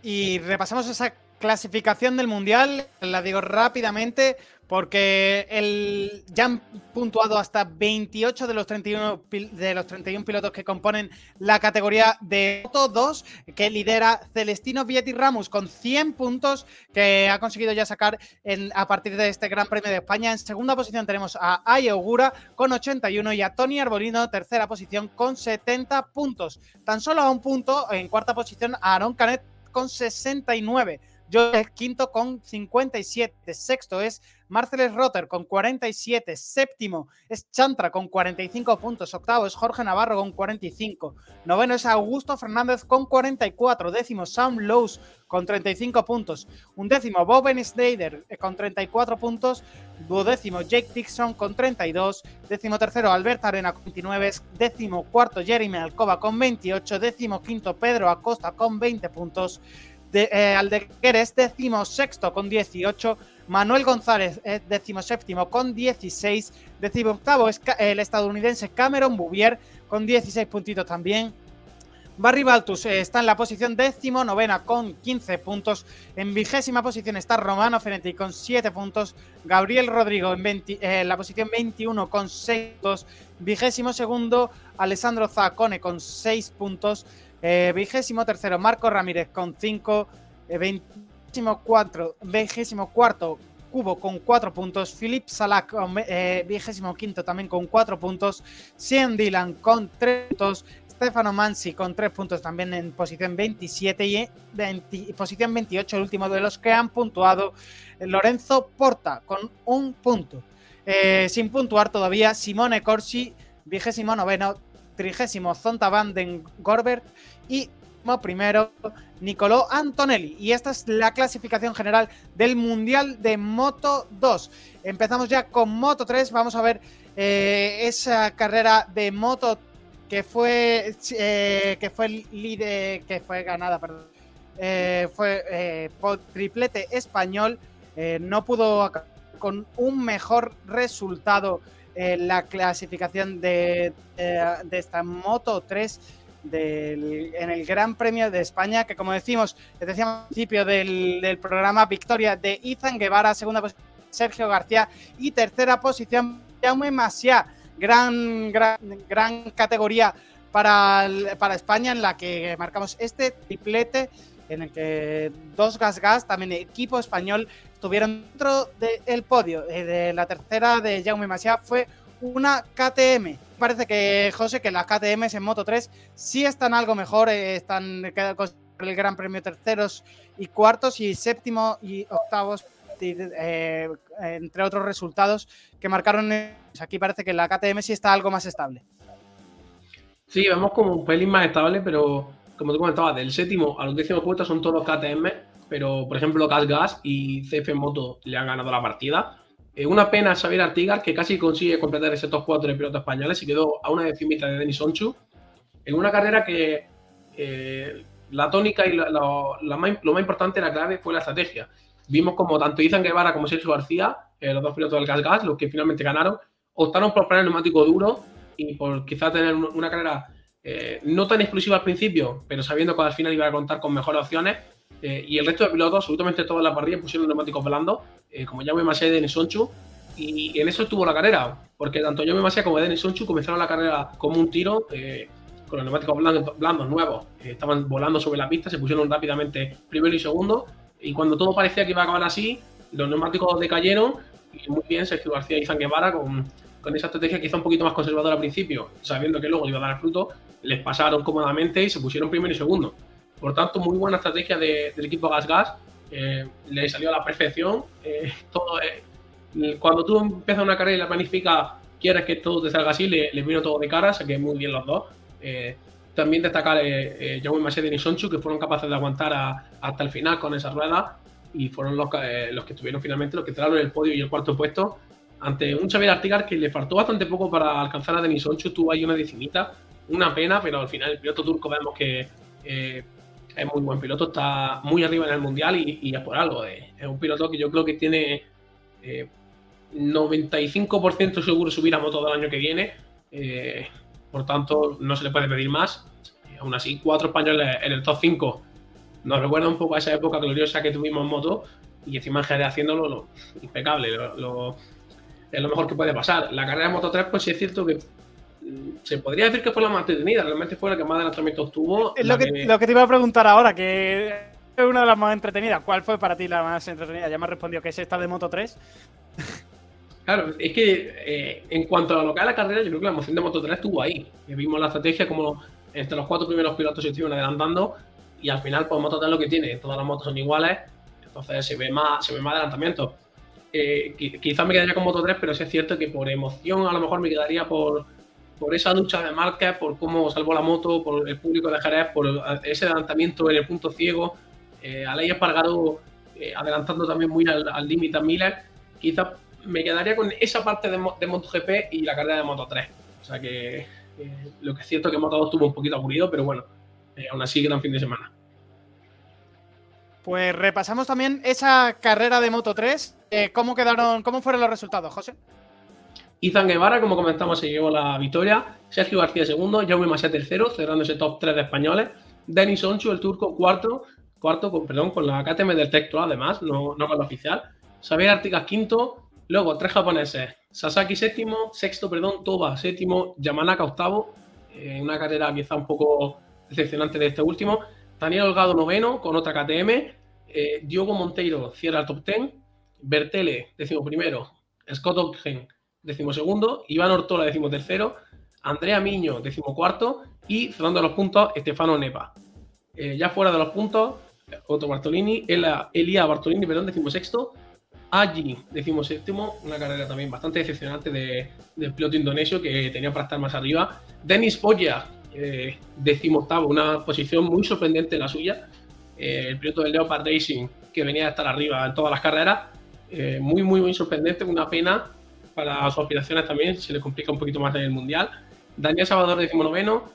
Y repasamos esa clasificación del Mundial, la digo rápidamente, porque el, ya han puntuado hasta 28 de los 31, de los 31 pilotos que componen la categoría de Moto 2, que lidera Celestino Vietti Ramos con 100 puntos que ha conseguido ya sacar en, a partir de este Gran Premio de España. En segunda posición tenemos a Aya Ogura con 81 y a Tony Arbolino, tercera posición, con 70 puntos. Tan solo a un punto, en cuarta posición, a Aaron Canet con 69. El quinto con 57. Sexto es Marceles Rotter con 47. Séptimo es Chantra con 45 puntos. Octavo es Jorge Navarro con 45. Noveno es Augusto Fernández con 44. Décimo Sam Lowe's con 35 puntos. Un décimo Boben Snyder eh, con 34 puntos. Duodécimo Jake Dixon con 32. Décimo tercero Albert Arena con 29. Décimo cuarto Jeremy Alcoba con 28. Décimo quinto Pedro Acosta con 20 puntos. De, eh, Aldeguer es sexto con 18. Manuel González es séptimo con 16. octavo es el estadounidense Cameron Bouvier con 16 puntitos también. Barry Baltus eh, está en la posición décimo novena con 15 puntos. En vigésima posición está Romano Fenetti con 7 puntos. Gabriel Rodrigo en, eh, la posición 21 con 6 puntos. Vigésimo segundo Alessandro Zacone con 6 puntos. Eh, vigésimo tercero, Marco Ramírez con 5. Eh, vigésimo, cuarto, Cubo con 4 puntos. Philip Salak, eh, vigésimo quinto, también con 4 puntos. Sean Dylan con 3 puntos. Stefano Mansi con 3 puntos también en posición 27 y en posición 28, el último de los que han puntuado. Lorenzo Porta con un punto. sin puntuar todavía, Simone Corsi, vigésimo noveno, trigésimo Zonta Van den Gorbert y primero Nicolò Antonelli. Y esta es la clasificación general del Mundial de Moto 2. Empezamos ya con Moto 3. Vamos a ver eh, esa carrera de Moto que fue eh, que fue líder, que fue ganada, perdón. Eh, fue por triplete español. no pudo con un mejor resultado la clasificación de, de, esta Moto 3 en el Gran Premio de España, que como decimos, les decíamos al principio del, programa, victoria de Izan Guevara, segunda posición Sergio García y tercera posición Jaume Masia, gran, gran, gran categoría para, para España en la que marcamos este triplete en el que dos Gas Gas, también equipo español, estuvieron dentro del podio. Eh, de la tercera de Jaume Masia fue una KTM. Parece que, José, que las KTMs en Moto 3 sí están algo mejor, eh, están con el Gran Premio terceros y cuartos y séptimo y octavos, eh, entre otros resultados que marcaron. Aquí parece que la KTM sí está algo más estable. Sí, vemos como un pelín más estable, pero como tú comentabas, del séptimo a los décimos puestos son todos KTM, pero por ejemplo Gas Gas y CF Moto le han ganado la partida Eh, una pena Xavier Artigas, que casi consigue completar ese top 4 de pilotos españoles y quedó a una decimita de Denis Onchu, en una carrera que eh, la tónica y lo más importante, la clave, fue la estrategia. Vimos como tanto Izan Guevara como Sergio García, eh, los dos pilotos del Gas Gas, los que finalmente ganaron, optaron por poner el neumático duro y por quizá tener una carrera no tan exclusiva al principio, pero sabiendo que al final iba a contar con mejores opciones, eh, y el resto de pilotos, absolutamente toda la parrilla, pusieron neumáticos blandos, eh, como Jaume Massé y Denis Sonchu, y en eso estuvo la carrera, porque tanto Jaume Massé como Denis Sonchu comenzaron la carrera como un tiro, eh, con los neumáticos blandos, nuevos, estaban volando sobre la pista, se pusieron rápidamente primero y segundo, y cuando todo parecía que iba a acabar así, los neumáticos decayeron, y muy bien Sergio García y Zan Guevara con, con esa estrategia quizá un poquito más conservadora al principio, sabiendo que luego le iba a dar fruto, les pasaron cómodamente y se pusieron primero y segundo. Por tanto, muy buena estrategia del equipo Gas Gas. Eh, le salió a la perfección. Eh, eh, cuando tú empiezas una carrera y la planificas, quieres que todo te salga así, le, vino todo de cara, así que muy bien los dos. también destacar eh, Jaume Mased y Sonchu, que fueron capaces de aguantar hasta el final con esa rueda y fueron los, los que estuvieron finalmente, los que entraron en el podio y el cuarto puesto ante un Xavier Artigar que le faltó bastante poco para alcanzar a Denis Sonchu, tuvo ahí una decimita, una pena, pero al final el piloto turco vemos que es muy buen piloto, está muy arriba en el mundial y, es por algo. Eh. Es un piloto que yo creo que tiene 95% eh, seguro subir a moto del año que viene. Eh, por tanto, no se le puede pedir más. aún así, cuatro españoles en el top 5 nos recuerda un poco a esa época gloriosa que tuvimos en moto y encima en haciéndolo lo, impecable. Es lo mejor que puede pasar. La carrera de Moto 3, pues sí es cierto que se podría decir que fue la más entretenida, realmente fue la que más adelantamientos tuvo. Es lo que, te iba a preguntar ahora, que es una de las más entretenidas. ¿Cuál fue para ti la más entretenida? Ya me has respondido que es esta de Moto 3. Claro, es que eh, en cuanto a lo que a la carrera, yo creo que la emoción de Moto 3 estuvo ahí. Vimos la estrategia como entre los cuatro primeros pilotos se estuvieron adelantando y al final, pues Moto 3 lo que tiene, todas las motos son iguales, entonces se ve más, se ve más adelantamiento. Eh, quizás me quedaría con Moto 3, pero sí es cierto que por emoción a lo mejor me quedaría por, por esa lucha de marca, por cómo salvó la moto, por el público de Jerez, por ese adelantamiento en el punto ciego, eh, Aleix Espargaro eh, adelantando también muy al límite a Miller, quizás me quedaría con esa parte de, de, MotoGP y la carrera de Moto 3. O sea que eh, lo que es cierto que Moto 2 estuvo un poquito aburrido, pero bueno, eh, aún así gran fin de semana. Pues repasamos también esa carrera de Moto 3. ¿Cómo quedaron, cómo fueron los resultados, José? Izan Guevara, como comentamos, se llevó la victoria. Sergio García segundo, Jaume Masé tercero, cerrando ese top 3 de españoles. Denis Onchu, el turco, cuarto, cuarto con, perdón, con la KTM del texto, además, no, no con la oficial. Xavier Artigas quinto, luego tres japoneses, Sasaki séptimo, sexto, perdón, Toba séptimo, Yamanaka octavo, eh, una carrera quizá un poco decepcionante de este último. Daniel Holgado noveno con otra KTM, eh, Diogo Monteiro cierra el top 10, Bertele décimo primero, Scott Ogden decimosegundo, Iván Ortola, decimotercero, Andrea Miño, decimocuarto, y cerrando los puntos, Estefano Nepa. Eh, ya fuera de los puntos, Otto Bartolini, Elia Bartolini, perdón, decimosexto, Agi, decimoséptimo, una carrera también bastante decepcionante de, del piloto indonesio que tenía para estar más arriba. Denis Poya, eh, decimoctavo, una posición muy sorprendente la suya. Eh, el piloto del Leopard Racing, que venía a estar arriba en todas las carreras. Eh, muy, muy, muy sorprendente, una pena para sus aspiraciones también, se le complica un poquito más en el Mundial. Daniel Salvador, noveno,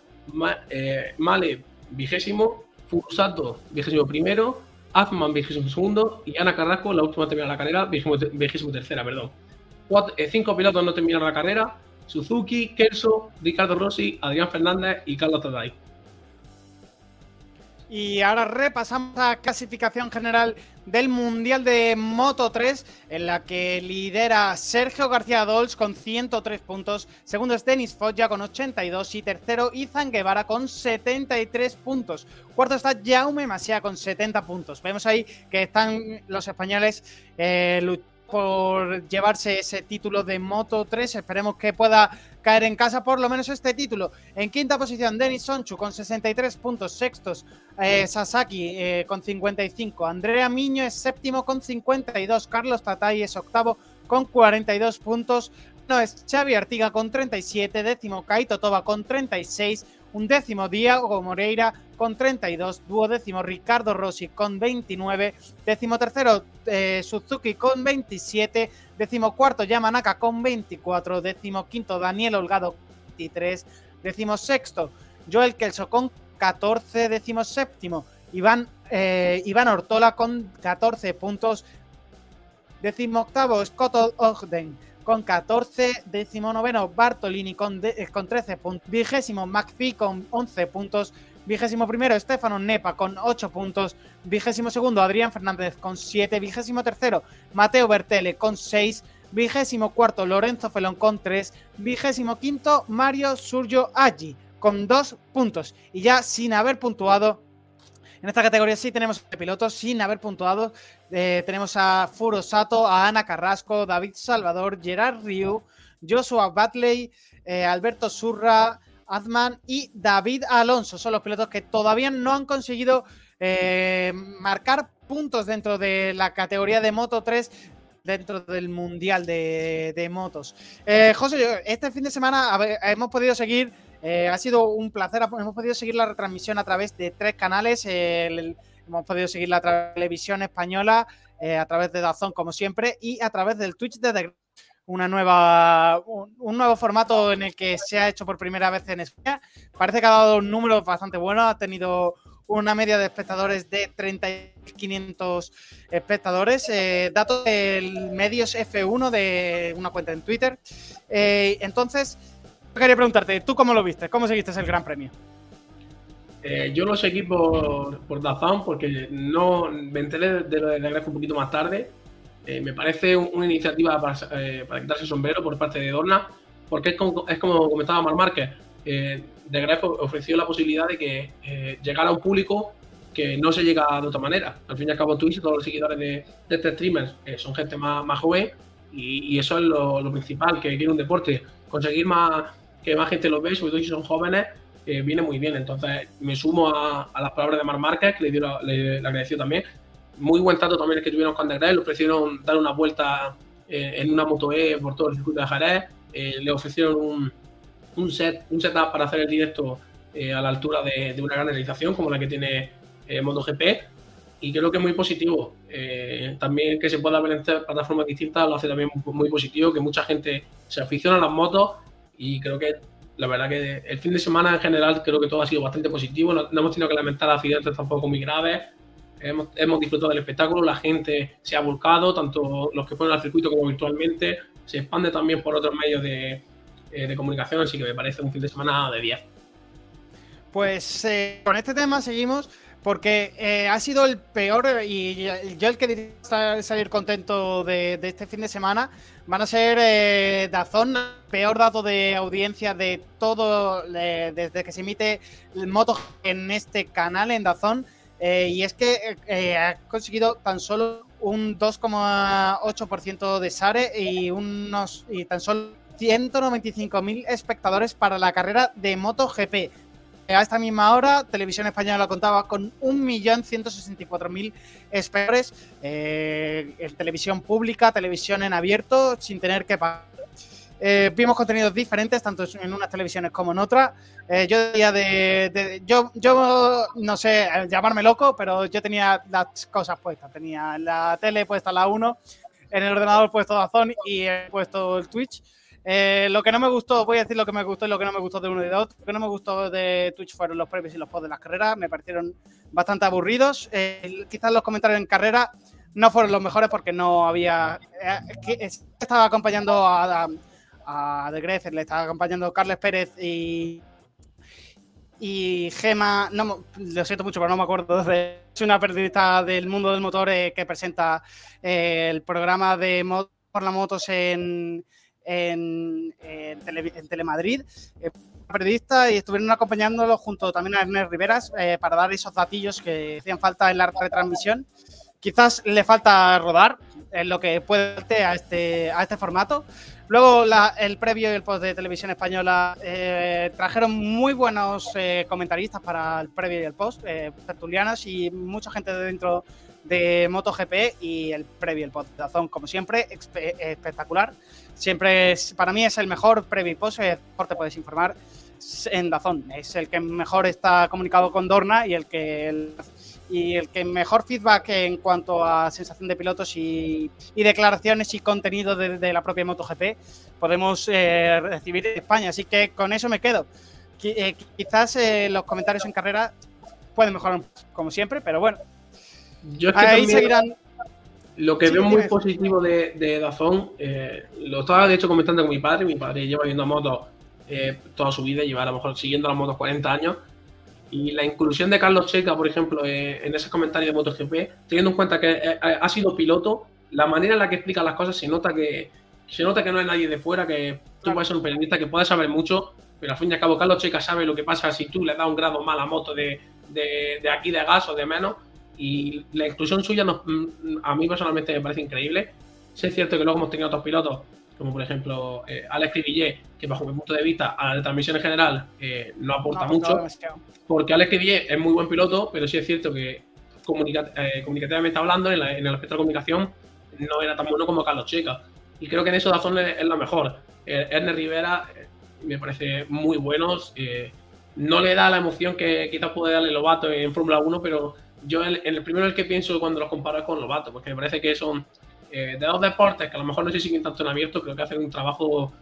eh, Male, vigésimo, Fusato, vigésimo primero, Azman, vigésimo segundo, y Ana Carrasco, la última termina la carrera, vigésimo, tercera, perdón. Eh, cinco pilotos no terminaron la carrera, Suzuki, Kelso, Ricardo Rossi, Adrián Fernández y Carlos Taday. Y ahora repasamos la clasificación general del Mundial de Moto 3, en la que lidera Sergio García Dols con 103 puntos, segundo es Denis Foggia con 82 y tercero Izan Guevara con 73 puntos. Cuarto está Jaume Masia con 70 puntos. Vemos ahí que están los españoles eh, luchando por llevarse ese título de Moto 3. Esperemos que pueda caer en casa por lo menos este título. En quinta posición, Denis Sonchu con 63 puntos, sextos eh, Sasaki eh, con 55, Andrea Miño es séptimo con 52, Carlos Tatay es octavo con 42 puntos, no es Xavi Artiga con 37, décimo Kaito Toba con 36, un décimo Diego Moreira con 32, duodécimo Ricardo Rossi con 29, décimo tercero eh, Suzuki con 27, décimo cuarto Yamanaka con 24, décimo quinto Daniel Holgado con 23, décimo sexto Joel Kelso con 14, décimo séptimo Iván, eh, Iván Ortola con 14 puntos, décimo octavo Scott Ogden con 14, décimo noveno Bartolini con, eh, con 13 puntos, vigésimo McPhee con 11 puntos, vigésimo primero Stefano Nepa con 8 puntos, vigésimo segundo Adrián Fernández con 7, vigésimo tercero Mateo Bertele con 6, vigésimo cuarto Lorenzo Felón con 3, vigésimo quinto Mario Surgio Aggi con 2 puntos. Y ya sin haber puntuado en esta categoría sí tenemos pilotos sin haber puntuado. Eh, tenemos a Furo Sato, a Ana Carrasco, David Salvador, Gerard Ryu, Joshua Batley, eh, Alberto Surra, Azman y David Alonso. Son los pilotos que todavía no han conseguido eh, marcar puntos dentro de la categoría de Moto 3 dentro del Mundial de, Motos. José, este fin de semana hemos podido seguir eh, ha sido un placer, hemos podido seguir la retransmisión a través de tres canales, hemos podido seguir la televisión española, eh, a través de Dazón como siempre y a través del Twitch de una nueva, un, nuevo formato en el que se ha hecho por primera vez en España. Parece que ha dado un número bastante bueno, ha tenido una media de espectadores de 30.500 espectadores. Eh, datos del Medios F1 de una cuenta en Twitter. entonces, quería preguntarte, ¿tú cómo lo viste? ¿Cómo seguiste el Gran Premio? Eh, yo lo seguí por, por porque no me enteré de lo de Gref un poquito más tarde. Eh, me parece una iniciativa para, eh, para, quitarse el sombrero por parte de Dorna, porque es como, es como comentaba Mar Márquez. Gref ofreció la posibilidad de que llegara un público que no se llega de otra manera. Al fin y al cabo, Twitch y todos los seguidores de, este streamer son gente más, más joven y, eso es lo, lo, principal que quiere un deporte. Conseguir más, que más gente lo ve, sobre todo si son jóvenes, eh, viene muy bien. Entonces me sumo a, las palabras de Mar Márquez, que le, dio le, agradeció también. Muy buen trato también el que tuvieron con Andrés, le ofrecieron dar una vuelta eh, en una moto E por todo el circuito de Jerez, eh, le ofrecieron un, un, set, un setup para hacer el directo a la altura de, una gran realización como la que tiene MotoGP y creo que es muy positivo. también que se pueda ver en plataformas distintas lo hace también muy positivo, que mucha gente se aficiona a las motos y creo que la verdad que el fin de semana en general creo que todo ha sido bastante positivo, no, hemos tenido que lamentar accidentes tampoco muy graves, hemos, hemos, disfrutado del espectáculo, la gente se ha volcado, tanto los que fueron al circuito como virtualmente, se expande también por otros medios de, eh, de comunicación, así que me parece un fin de semana de 10. Pues eh, con este tema seguimos porque eh, ha sido el peor y yo el que diría salir contento de, este fin de semana van a ser eh, Dazón, peor dato de audiencia de todo desde que se emite Moto en este canal en Dazón. Eh, y es que eh, ha conseguido tan solo un 2,8% de SARE y unos y tan solo 195.000 espectadores para la carrera de MotoGP a esta misma hora, Televisión Española contaba con 1.164.000 espectadores eh, en televisión pública, televisión en abierto, sin tener que pagar. Eh, vimos contenidos diferentes, tanto en unas televisiones como en otras. Eh, yo de, yo, yo no sé llamarme loco, pero yo tenía las cosas puestas. Tenía la tele puesta la 1, en el ordenador puesto Dazón y he puesto el Twitch. Eh, lo que no me gustó, voy a decir lo que me gustó y lo que no me gustó de uno y de otro. Lo que no me gustó de Twitch fueron los previos y los posts de las carreras. Me parecieron bastante aburridos. Eh, quizás los comentarios en carrera no fueron los mejores porque no había. Eh, estaba acompañando a, a, Gref, le estaba acompañando Carles Pérez y. Y Gema, no, lo siento mucho, pero no me acuerdo. es una periodista del mundo del motor que presenta el programa de por las motos en, en, Telemadrid, eh, periodista, y estuvieron acompañándolo junto también a Ernest Riveras eh, para dar esos datillos que hacían falta en la retransmisión. Quizás le falta rodar en lo que puede a este, a este formato. Luego el previo y el post de Televisión Española eh, trajeron muy buenos comentaristas para el previo y el post, tertulianos y mucha gente de dentro de MotoGP y el previo, el post como siempre, espectacular. Siempre es, para mí es el mejor previo y post, mejor te puedes informar en Dazón. Es el que mejor está comunicado con Dorna y el que y el que mejor feedback en cuanto a sensación de pilotos y, declaraciones y contenido de, la propia MotoGP podemos eh, recibir en España. Así que con eso me quedo. Eh, quizás eh, los comentarios en carrera pueden mejorar como siempre, pero bueno. Yo es que ahí seguirán. Lo que veo muy positivo de, de Dazón, lo estaba de hecho comentando con mi padre. Mi padre lleva viendo motos toda su vida, lleva a lo mejor siguiendo las motos 40 años y la inclusión de Carlos Checa, por ejemplo, eh, en ese comentario de MotoGP, teniendo en cuenta que eh, eh, ha sido piloto, la manera en la que explica las cosas se nota que se nota que no es nadie de fuera, que tú puedes ser un periodista que puede saber mucho, pero al fin y al cabo Carlos Checa sabe lo que pasa si tú le das un grado mal a moto de, de, aquí de gas o de menos. Y la inclusión suya mm, a mí personalmente me parece increíble. Sí es cierto que luego hemos tenido otros pilotos como por ejemplo eh, Alex Cribillet, que bajo mi punto de vista a la transmisión en general eh, no aporta mucho, porque Alex Cribillet es muy buen piloto, pero sí es cierto que eh, comunicativamente hablando, en, el aspecto de comunicación, no era tan bueno como Carlos Checa. Y creo que en eso Dazón es, es la mejor. Ernest Rivera me parece muy bueno. no le da la emoción que quizás puede darle Lobato en Fórmula 1, pero yo en el, primero el que pienso cuando los comparo es con Lobato, porque me parece que son eh, de dos deportes que a lo mejor no se siguen tanto en abierto, creo que hacen un trabajo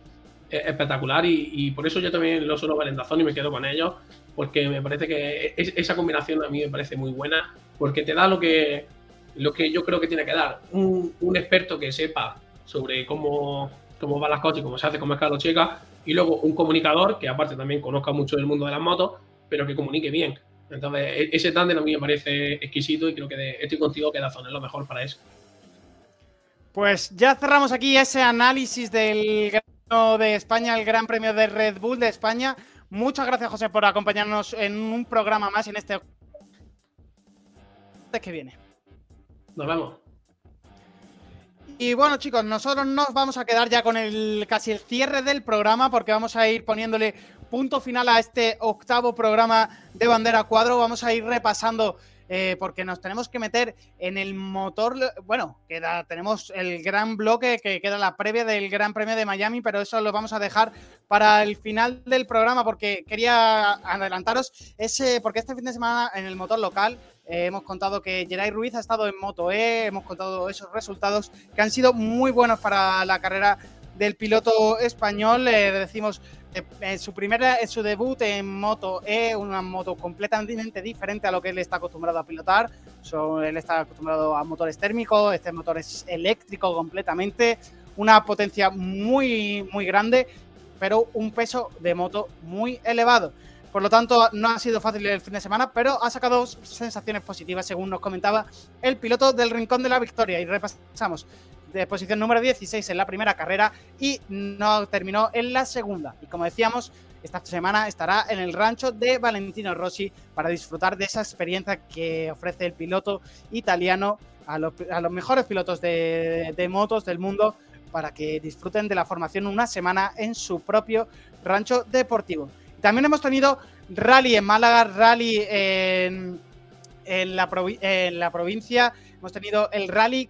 eh, espectacular y, por eso yo también lo suelo ver y me quedo con ellos, porque me parece que esa combinación a mí me parece muy buena, porque te da lo que, lo que yo creo que tiene que dar. Un, experto que sepa sobre cómo, cómo van las cosas y cómo se hace con Mercado Checa, y luego un comunicador que aparte también conozca mucho del mundo de las motos, pero que comunique bien. Entonces, e-, ese tándem a mí me parece exquisito y creo que estoy contigo que Dazón es lo mejor para eso. Pues ya cerramos aquí ese análisis del Gran de España, el Gran Premio de Red Bull de España. Muchas gracias, José, por acompañarnos en un programa más en este que viene. Nos vemos. Y bueno, chicos, nosotros nos vamos a quedar ya con el casi el cierre del programa porque vamos a ir poniéndole punto final a este octavo programa de Bandera Cuadro. Vamos a ir repasando eh, porque nos tenemos que meter en el motor. Bueno, queda, tenemos el gran bloque que queda la previa del Gran Premio de Miami, pero eso lo vamos a dejar para el final del programa porque quería adelantaros ese, porque este fin de semana en el motor local eh, hemos contado que Geray Ruiz ha estado en Moto E, hemos contado esos resultados que han sido muy buenos para la carrera del piloto español. Eh, decimos en eh, su primera, su debut en moto es una moto completamente diferente a lo que él está acostumbrado a pilotar. él está acostumbrado a motores térmicos, este motor es eléctrico completamente, una potencia muy, muy grande, pero un peso de moto muy elevado. Por lo tanto, no ha sido fácil el fin de semana, pero ha sacado sensaciones positivas, según nos comentaba el piloto del Rincón de la Victoria. Y repasamos de posición número 16 en la primera carrera y no terminó en la segunda. Y como decíamos, esta semana estará en el rancho de Valentino Rossi para disfrutar de esa experiencia que ofrece el piloto italiano a los, mejores pilotos de, de, motos del mundo para que disfruten de la formación una semana en su propio rancho deportivo. También hemos tenido rally en Málaga, rally en, en, la, en la provincia, hemos tenido el rally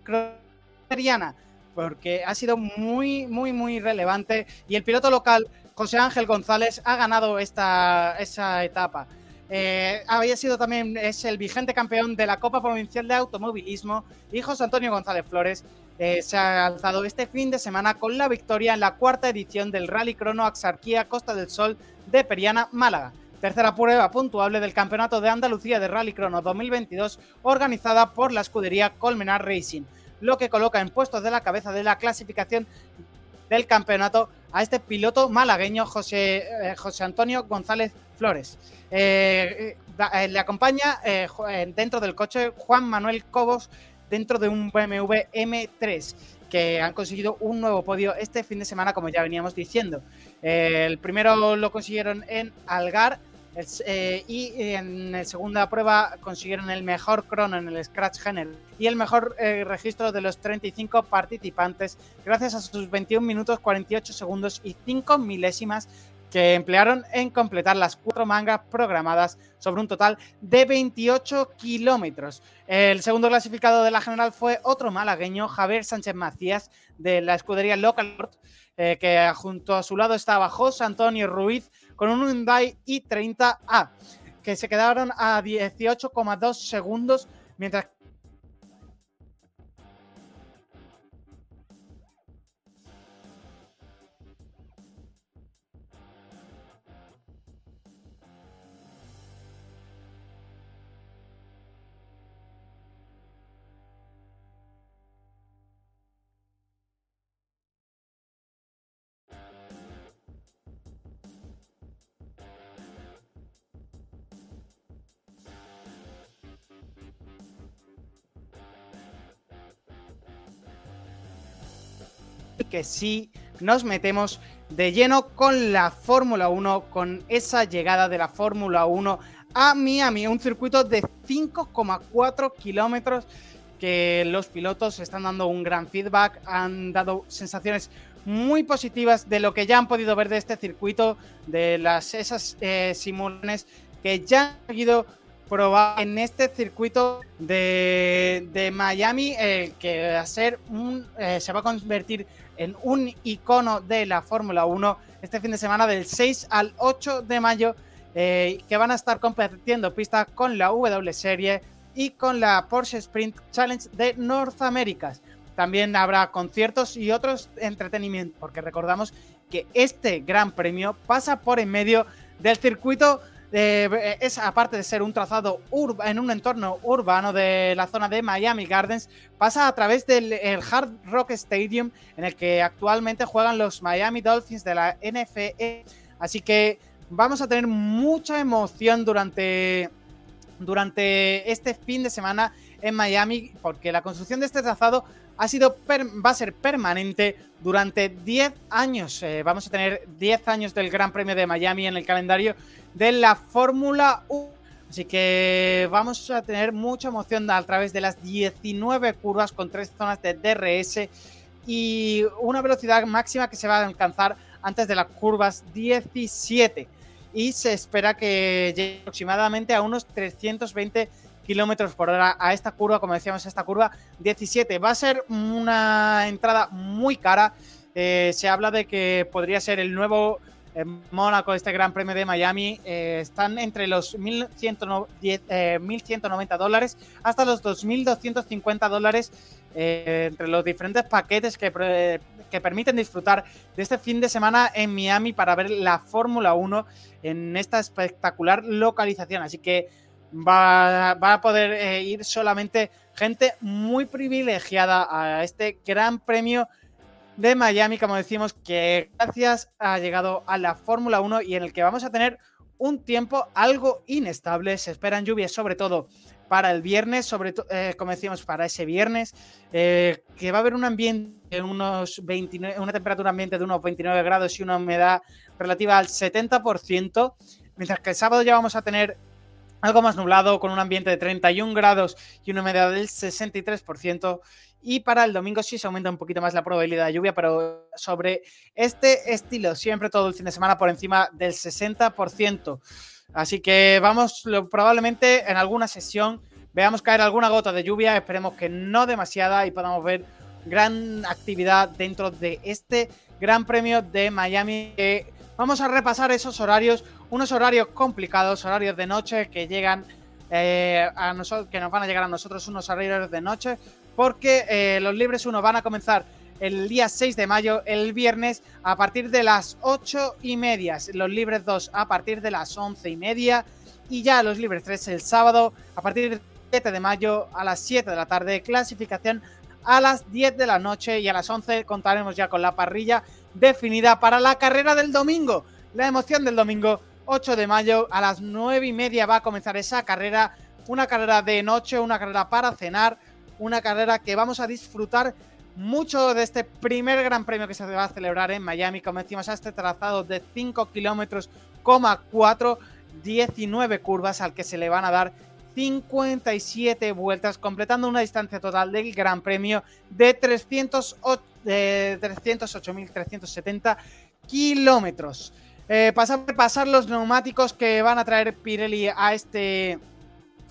porque ha sido muy, muy, muy relevante y el piloto local, José Ángel González, ha ganado esta, esa etapa. Eh, había sido también, es el vigente campeón de la Copa Provincial de Automovilismo y José Antonio González Flores eh, se ha alzado este fin de semana con la victoria en la cuarta edición del Rally Crono Axarquía Costa del Sol de Periana, Málaga. Tercera prueba puntuable del Campeonato de Andalucía de Rally Crono 2022 organizada por la escudería Colmenar Racing lo que coloca en puestos de la cabeza de la clasificación del campeonato a este piloto malagueño José, eh, José Antonio González Flores. Eh, eh, le acompaña dentro del coche Juan Manuel Cobos dentro de un BMW M3 que han conseguido un nuevo podio este fin de semana como ya veníamos diciendo. el primero lo consiguieron en Algar eh, y en la segunda prueba consiguieron el mejor crono en el Scratch General y el mejor eh, registro de los 35 participantes gracias a sus 21 minutos 48 segundos y 5 milésimas que emplearon en completar las cuatro mangas programadas sobre un total de 28 kilómetros. El segundo clasificado de la general fue otro malagueño, Javier Sánchez Macías, de la escudería Local, eh, que junto a su lado estaba José Antonio Ruiz con un Hyundai i30A, que se quedaron a 18,2 segundos, mientras que sí nos metemos de lleno con la Fórmula 1, con esa llegada de la Fórmula 1 a Miami, un circuito de 5,4 kilómetros que los pilotos están dando un gran feedback, han dado sensaciones muy positivas de lo que ya han podido ver de este circuito, de las esas eh, simulaciones que ya han seguido probar en este circuito de, Miami, que a ser un, eh, se va a convertir en un icono de la Fórmula 1 este fin de semana del 6 al 8 de mayo, eh, que van a estar compitiendo pistas con la W Serie y con la Porsche Sprint Challenge de Norteamérica. También habrá conciertos y otros entretenimientos, porque recordamos que este gran premio pasa por en medio del circuito eh, es aparte de ser un trazado en un entorno urbano de la zona de Miami Gardens, pasa a través del Hard Rock Stadium en el que actualmente juegan los Miami Dolphins de la NFL. Así que vamos a tener mucha emoción durante, durante este fin de semana en Miami porque la construcción de este trazado ha sido va a ser permanente durante 10 años. Eh, vamos a tener 10 años del Gran Premio de Miami en el calendario de la Fórmula 1. Así que vamos a tener mucha emoción a través de las 19 curvas con tres zonas de DRS y una velocidad máxima que se va a alcanzar antes de las curvas 17. Y se espera que llegue aproximadamente a unos 320 kilómetros por hora a esta curva, como decíamos, esta curva 17. Va a ser una entrada muy cara. Eh, se habla de que podría ser el nuevo en Mónaco, este Gran Premio de Miami, eh, están entre los 1.190 eh, dólares hasta los 2.250 dólares eh, entre los diferentes paquetes que, que, permiten disfrutar de este fin de semana en Miami para ver la Fórmula 1 en esta espectacular localización. Así que va, va a poder ir solamente gente muy privilegiada a este Gran Premio de Miami, como decimos, que gracias ha llegado a la Fórmula 1 y en el que vamos a tener un tiempo algo inestable. Se esperan lluvias, sobre todo para el viernes, sobre todo, eh, como decíamos, para ese viernes, eh, que va a haber un ambiente, unos 29, una temperatura ambiente de unos 29 grados y una humedad relativa al 70%, mientras que el sábado ya vamos a tener algo más nublado, con un ambiente de 31 grados y una humedad del 63%. Y para el domingo sí se aumenta un poquito más la probabilidad de lluvia, pero sobre este estilo, siempre todo el fin de semana por encima del 60%. Así que vamos, probablemente en alguna sesión veamos caer alguna gota de lluvia, esperemos que no demasiada y podamos ver gran actividad dentro de este Gran Premio de Miami. vamos a repasar esos horarios, unos horarios complicados, horarios de noche que llegan eh, a nosotros, que nos van a llegar a nosotros unos horarios de noche porque eh, los libres 1 van a comenzar el día 6 de mayo, el viernes, a partir de las 8 y media. Los libres 2 a partir de las 11 y media. Y ya los libres 3 el sábado, a partir del 7 de mayo a las 7 de la tarde. Clasificación a las 10 de la noche y a las 11 contaremos ya con la parrilla definida para la carrera del domingo. La emoción del domingo 8 de mayo a las 9 y media va a comenzar esa carrera. Una carrera de noche, una carrera para cenar una carrera que vamos a disfrutar mucho de este primer gran premio que se va a celebrar en Miami. Como decimos, a este trazado de 5 kilómetros, 4, 19 curvas al que se le van a dar 57 vueltas, completando una distancia total del Gran Premio de 308.370 kilómetros. Eh, pasar, pasar los neumáticos que van a traer Pirelli a este,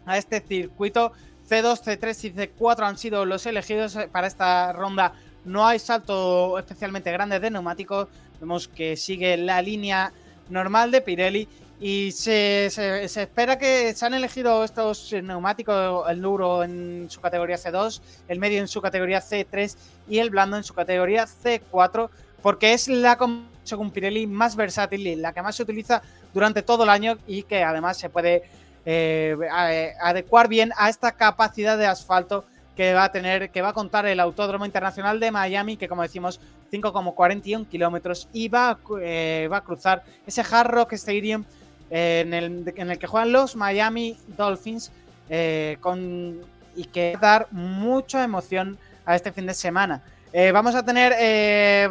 a este circuito. C2, C3 y C4 han sido los elegidos para esta ronda. No hay salto especialmente grande de neumáticos. Vemos que sigue la línea normal de Pirelli. Y se, espera que se han elegido estos neumáticos, el duro en su categoría C2, el medio en su categoría C3 y el blando en su categoría C4, porque es la, según Pirelli, más versátil y la que más se utiliza durante todo el año y que además se puede eh, adecuar bien a esta capacidad de asfalto que va a tener, que va a contar el Autódromo Internacional de Miami, que como decimos, 5,41 kilómetros y va, eh, va a cruzar ese Hard Rock Stadium en el, que juegan los Miami Dolphins eh, con, y que va a dar mucha emoción a este fin de semana. Eh, vamos a tener eh,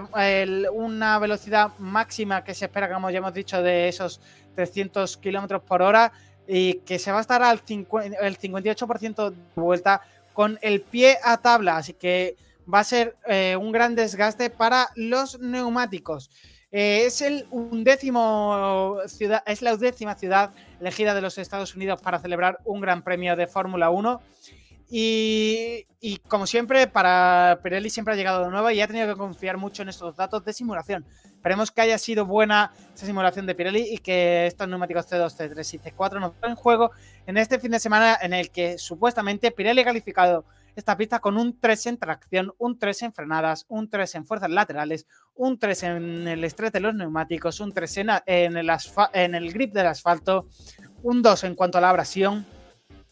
una velocidad máxima que se espera, como ya hemos dicho, de esos 300 kilómetros por hora y que se va a estar al el 58% de vuelta con el pie a tabla. Así que va a ser un gran desgaste para los neumáticos. Eh, es el undécimo es la undécima ciudad elegida de los Estados Unidos para celebrar un gran premio de Fórmula 1. Y, como siempre, para Pirelli siempre ha llegado de nuevo y ha tenido que confiar mucho en estos datos de simulación. Esperemos que haya sido buena esa simulación de Pirelli y que estos neumáticos C2, C3 y C4 nos en juego en este fin de semana en el que supuestamente Pirelli ha calificado esta pista con un 3 en tracción, un 3 en frenadas, un 3 en fuerzas laterales, un 3 en el estrés de los neumáticos, un 3 en, el, en el grip del asfalto, un 2 en cuanto a la abrasión,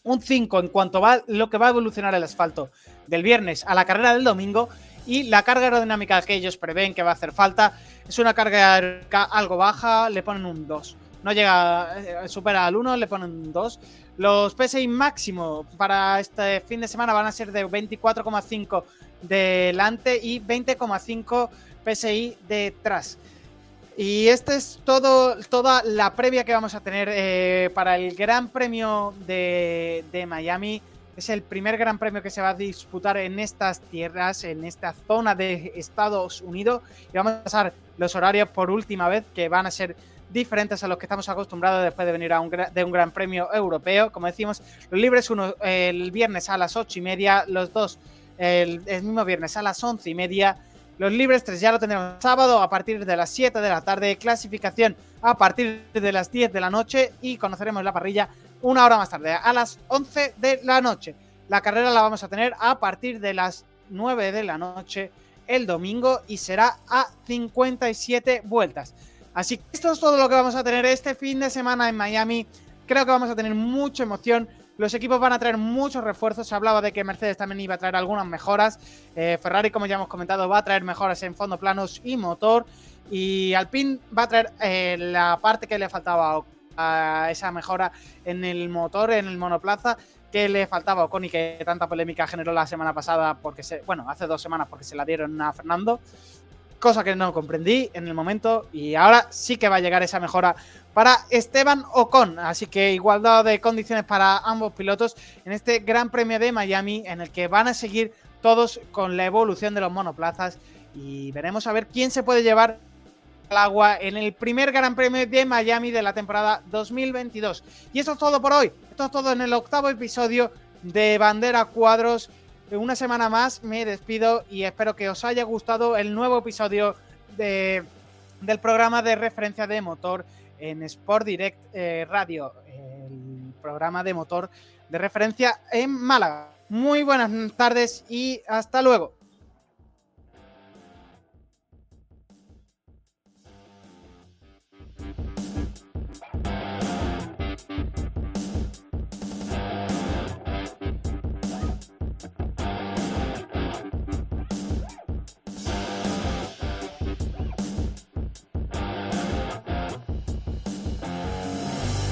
un 5 en cuanto a lo que va a evolucionar el asfalto del viernes a la carrera del domingo y la carga aerodinámica que ellos prevén que va a hacer falta es una carga algo baja, le ponen un 2. No llega, eh, supera al 1, le ponen un 2. Los PSI máximo para este fin de semana van a ser de 24,5 delante y 20,5 PSI detrás. Y esta es todo, toda la previa que vamos a tener eh, para el Gran Premio de, de, Miami. Es el primer Gran Premio que se va a disputar en estas tierras, en esta zona de Estados Unidos. Y vamos a pasar los horarios por última vez, que van a ser diferentes a los que estamos acostumbrados después de venir a un, de un gran premio europeo. Como decimos, los libres uno el viernes a las ocho y media, los dos el, mismo viernes a las once y media. Los libres tres ya lo tendremos sábado a partir de las 7 de la tarde, clasificación a partir de las 10 de la noche y conoceremos la parrilla una hora más tarde, a las 11 de la noche. La carrera la vamos a tener a partir de las 9 de la noche el domingo y será a 57 vueltas. Así que esto es todo lo que vamos a tener este fin de semana en Miami. Creo que vamos a tener mucha emoción. Los equipos van a traer muchos refuerzos. Se hablaba de que Mercedes también iba a traer algunas mejoras. Eh, Ferrari, como ya hemos comentado, va a traer mejoras en fondo planos y motor. Y Alpine va a traer eh, la parte que le faltaba a esa mejora en el motor, en el monoplaza, que le faltaba a Ocon y que tanta polémica generó la semana pasada, porque se, bueno, hace dos semanas porque se la dieron a Fernando cosa que no comprendí en el momento y ahora sí que va a llegar esa mejora para Esteban Ocon. Así que igualdad de condiciones para ambos pilotos en este Gran Premio de Miami en el que van a seguir todos con la evolución de los monoplazas y veremos a ver quién se puede llevar al agua en el primer Gran Premio de Miami de la temporada 2022. Y esto es todo por hoy. Esto es todo en el octavo episodio de Bandera Cuadros una semana más me despido y espero que os haya gustado el nuevo episodio de, del programa de referencia de motor en Sport Direct eh, Radio, el programa de motor de referencia en Málaga. Muy buenas tardes y hasta luego.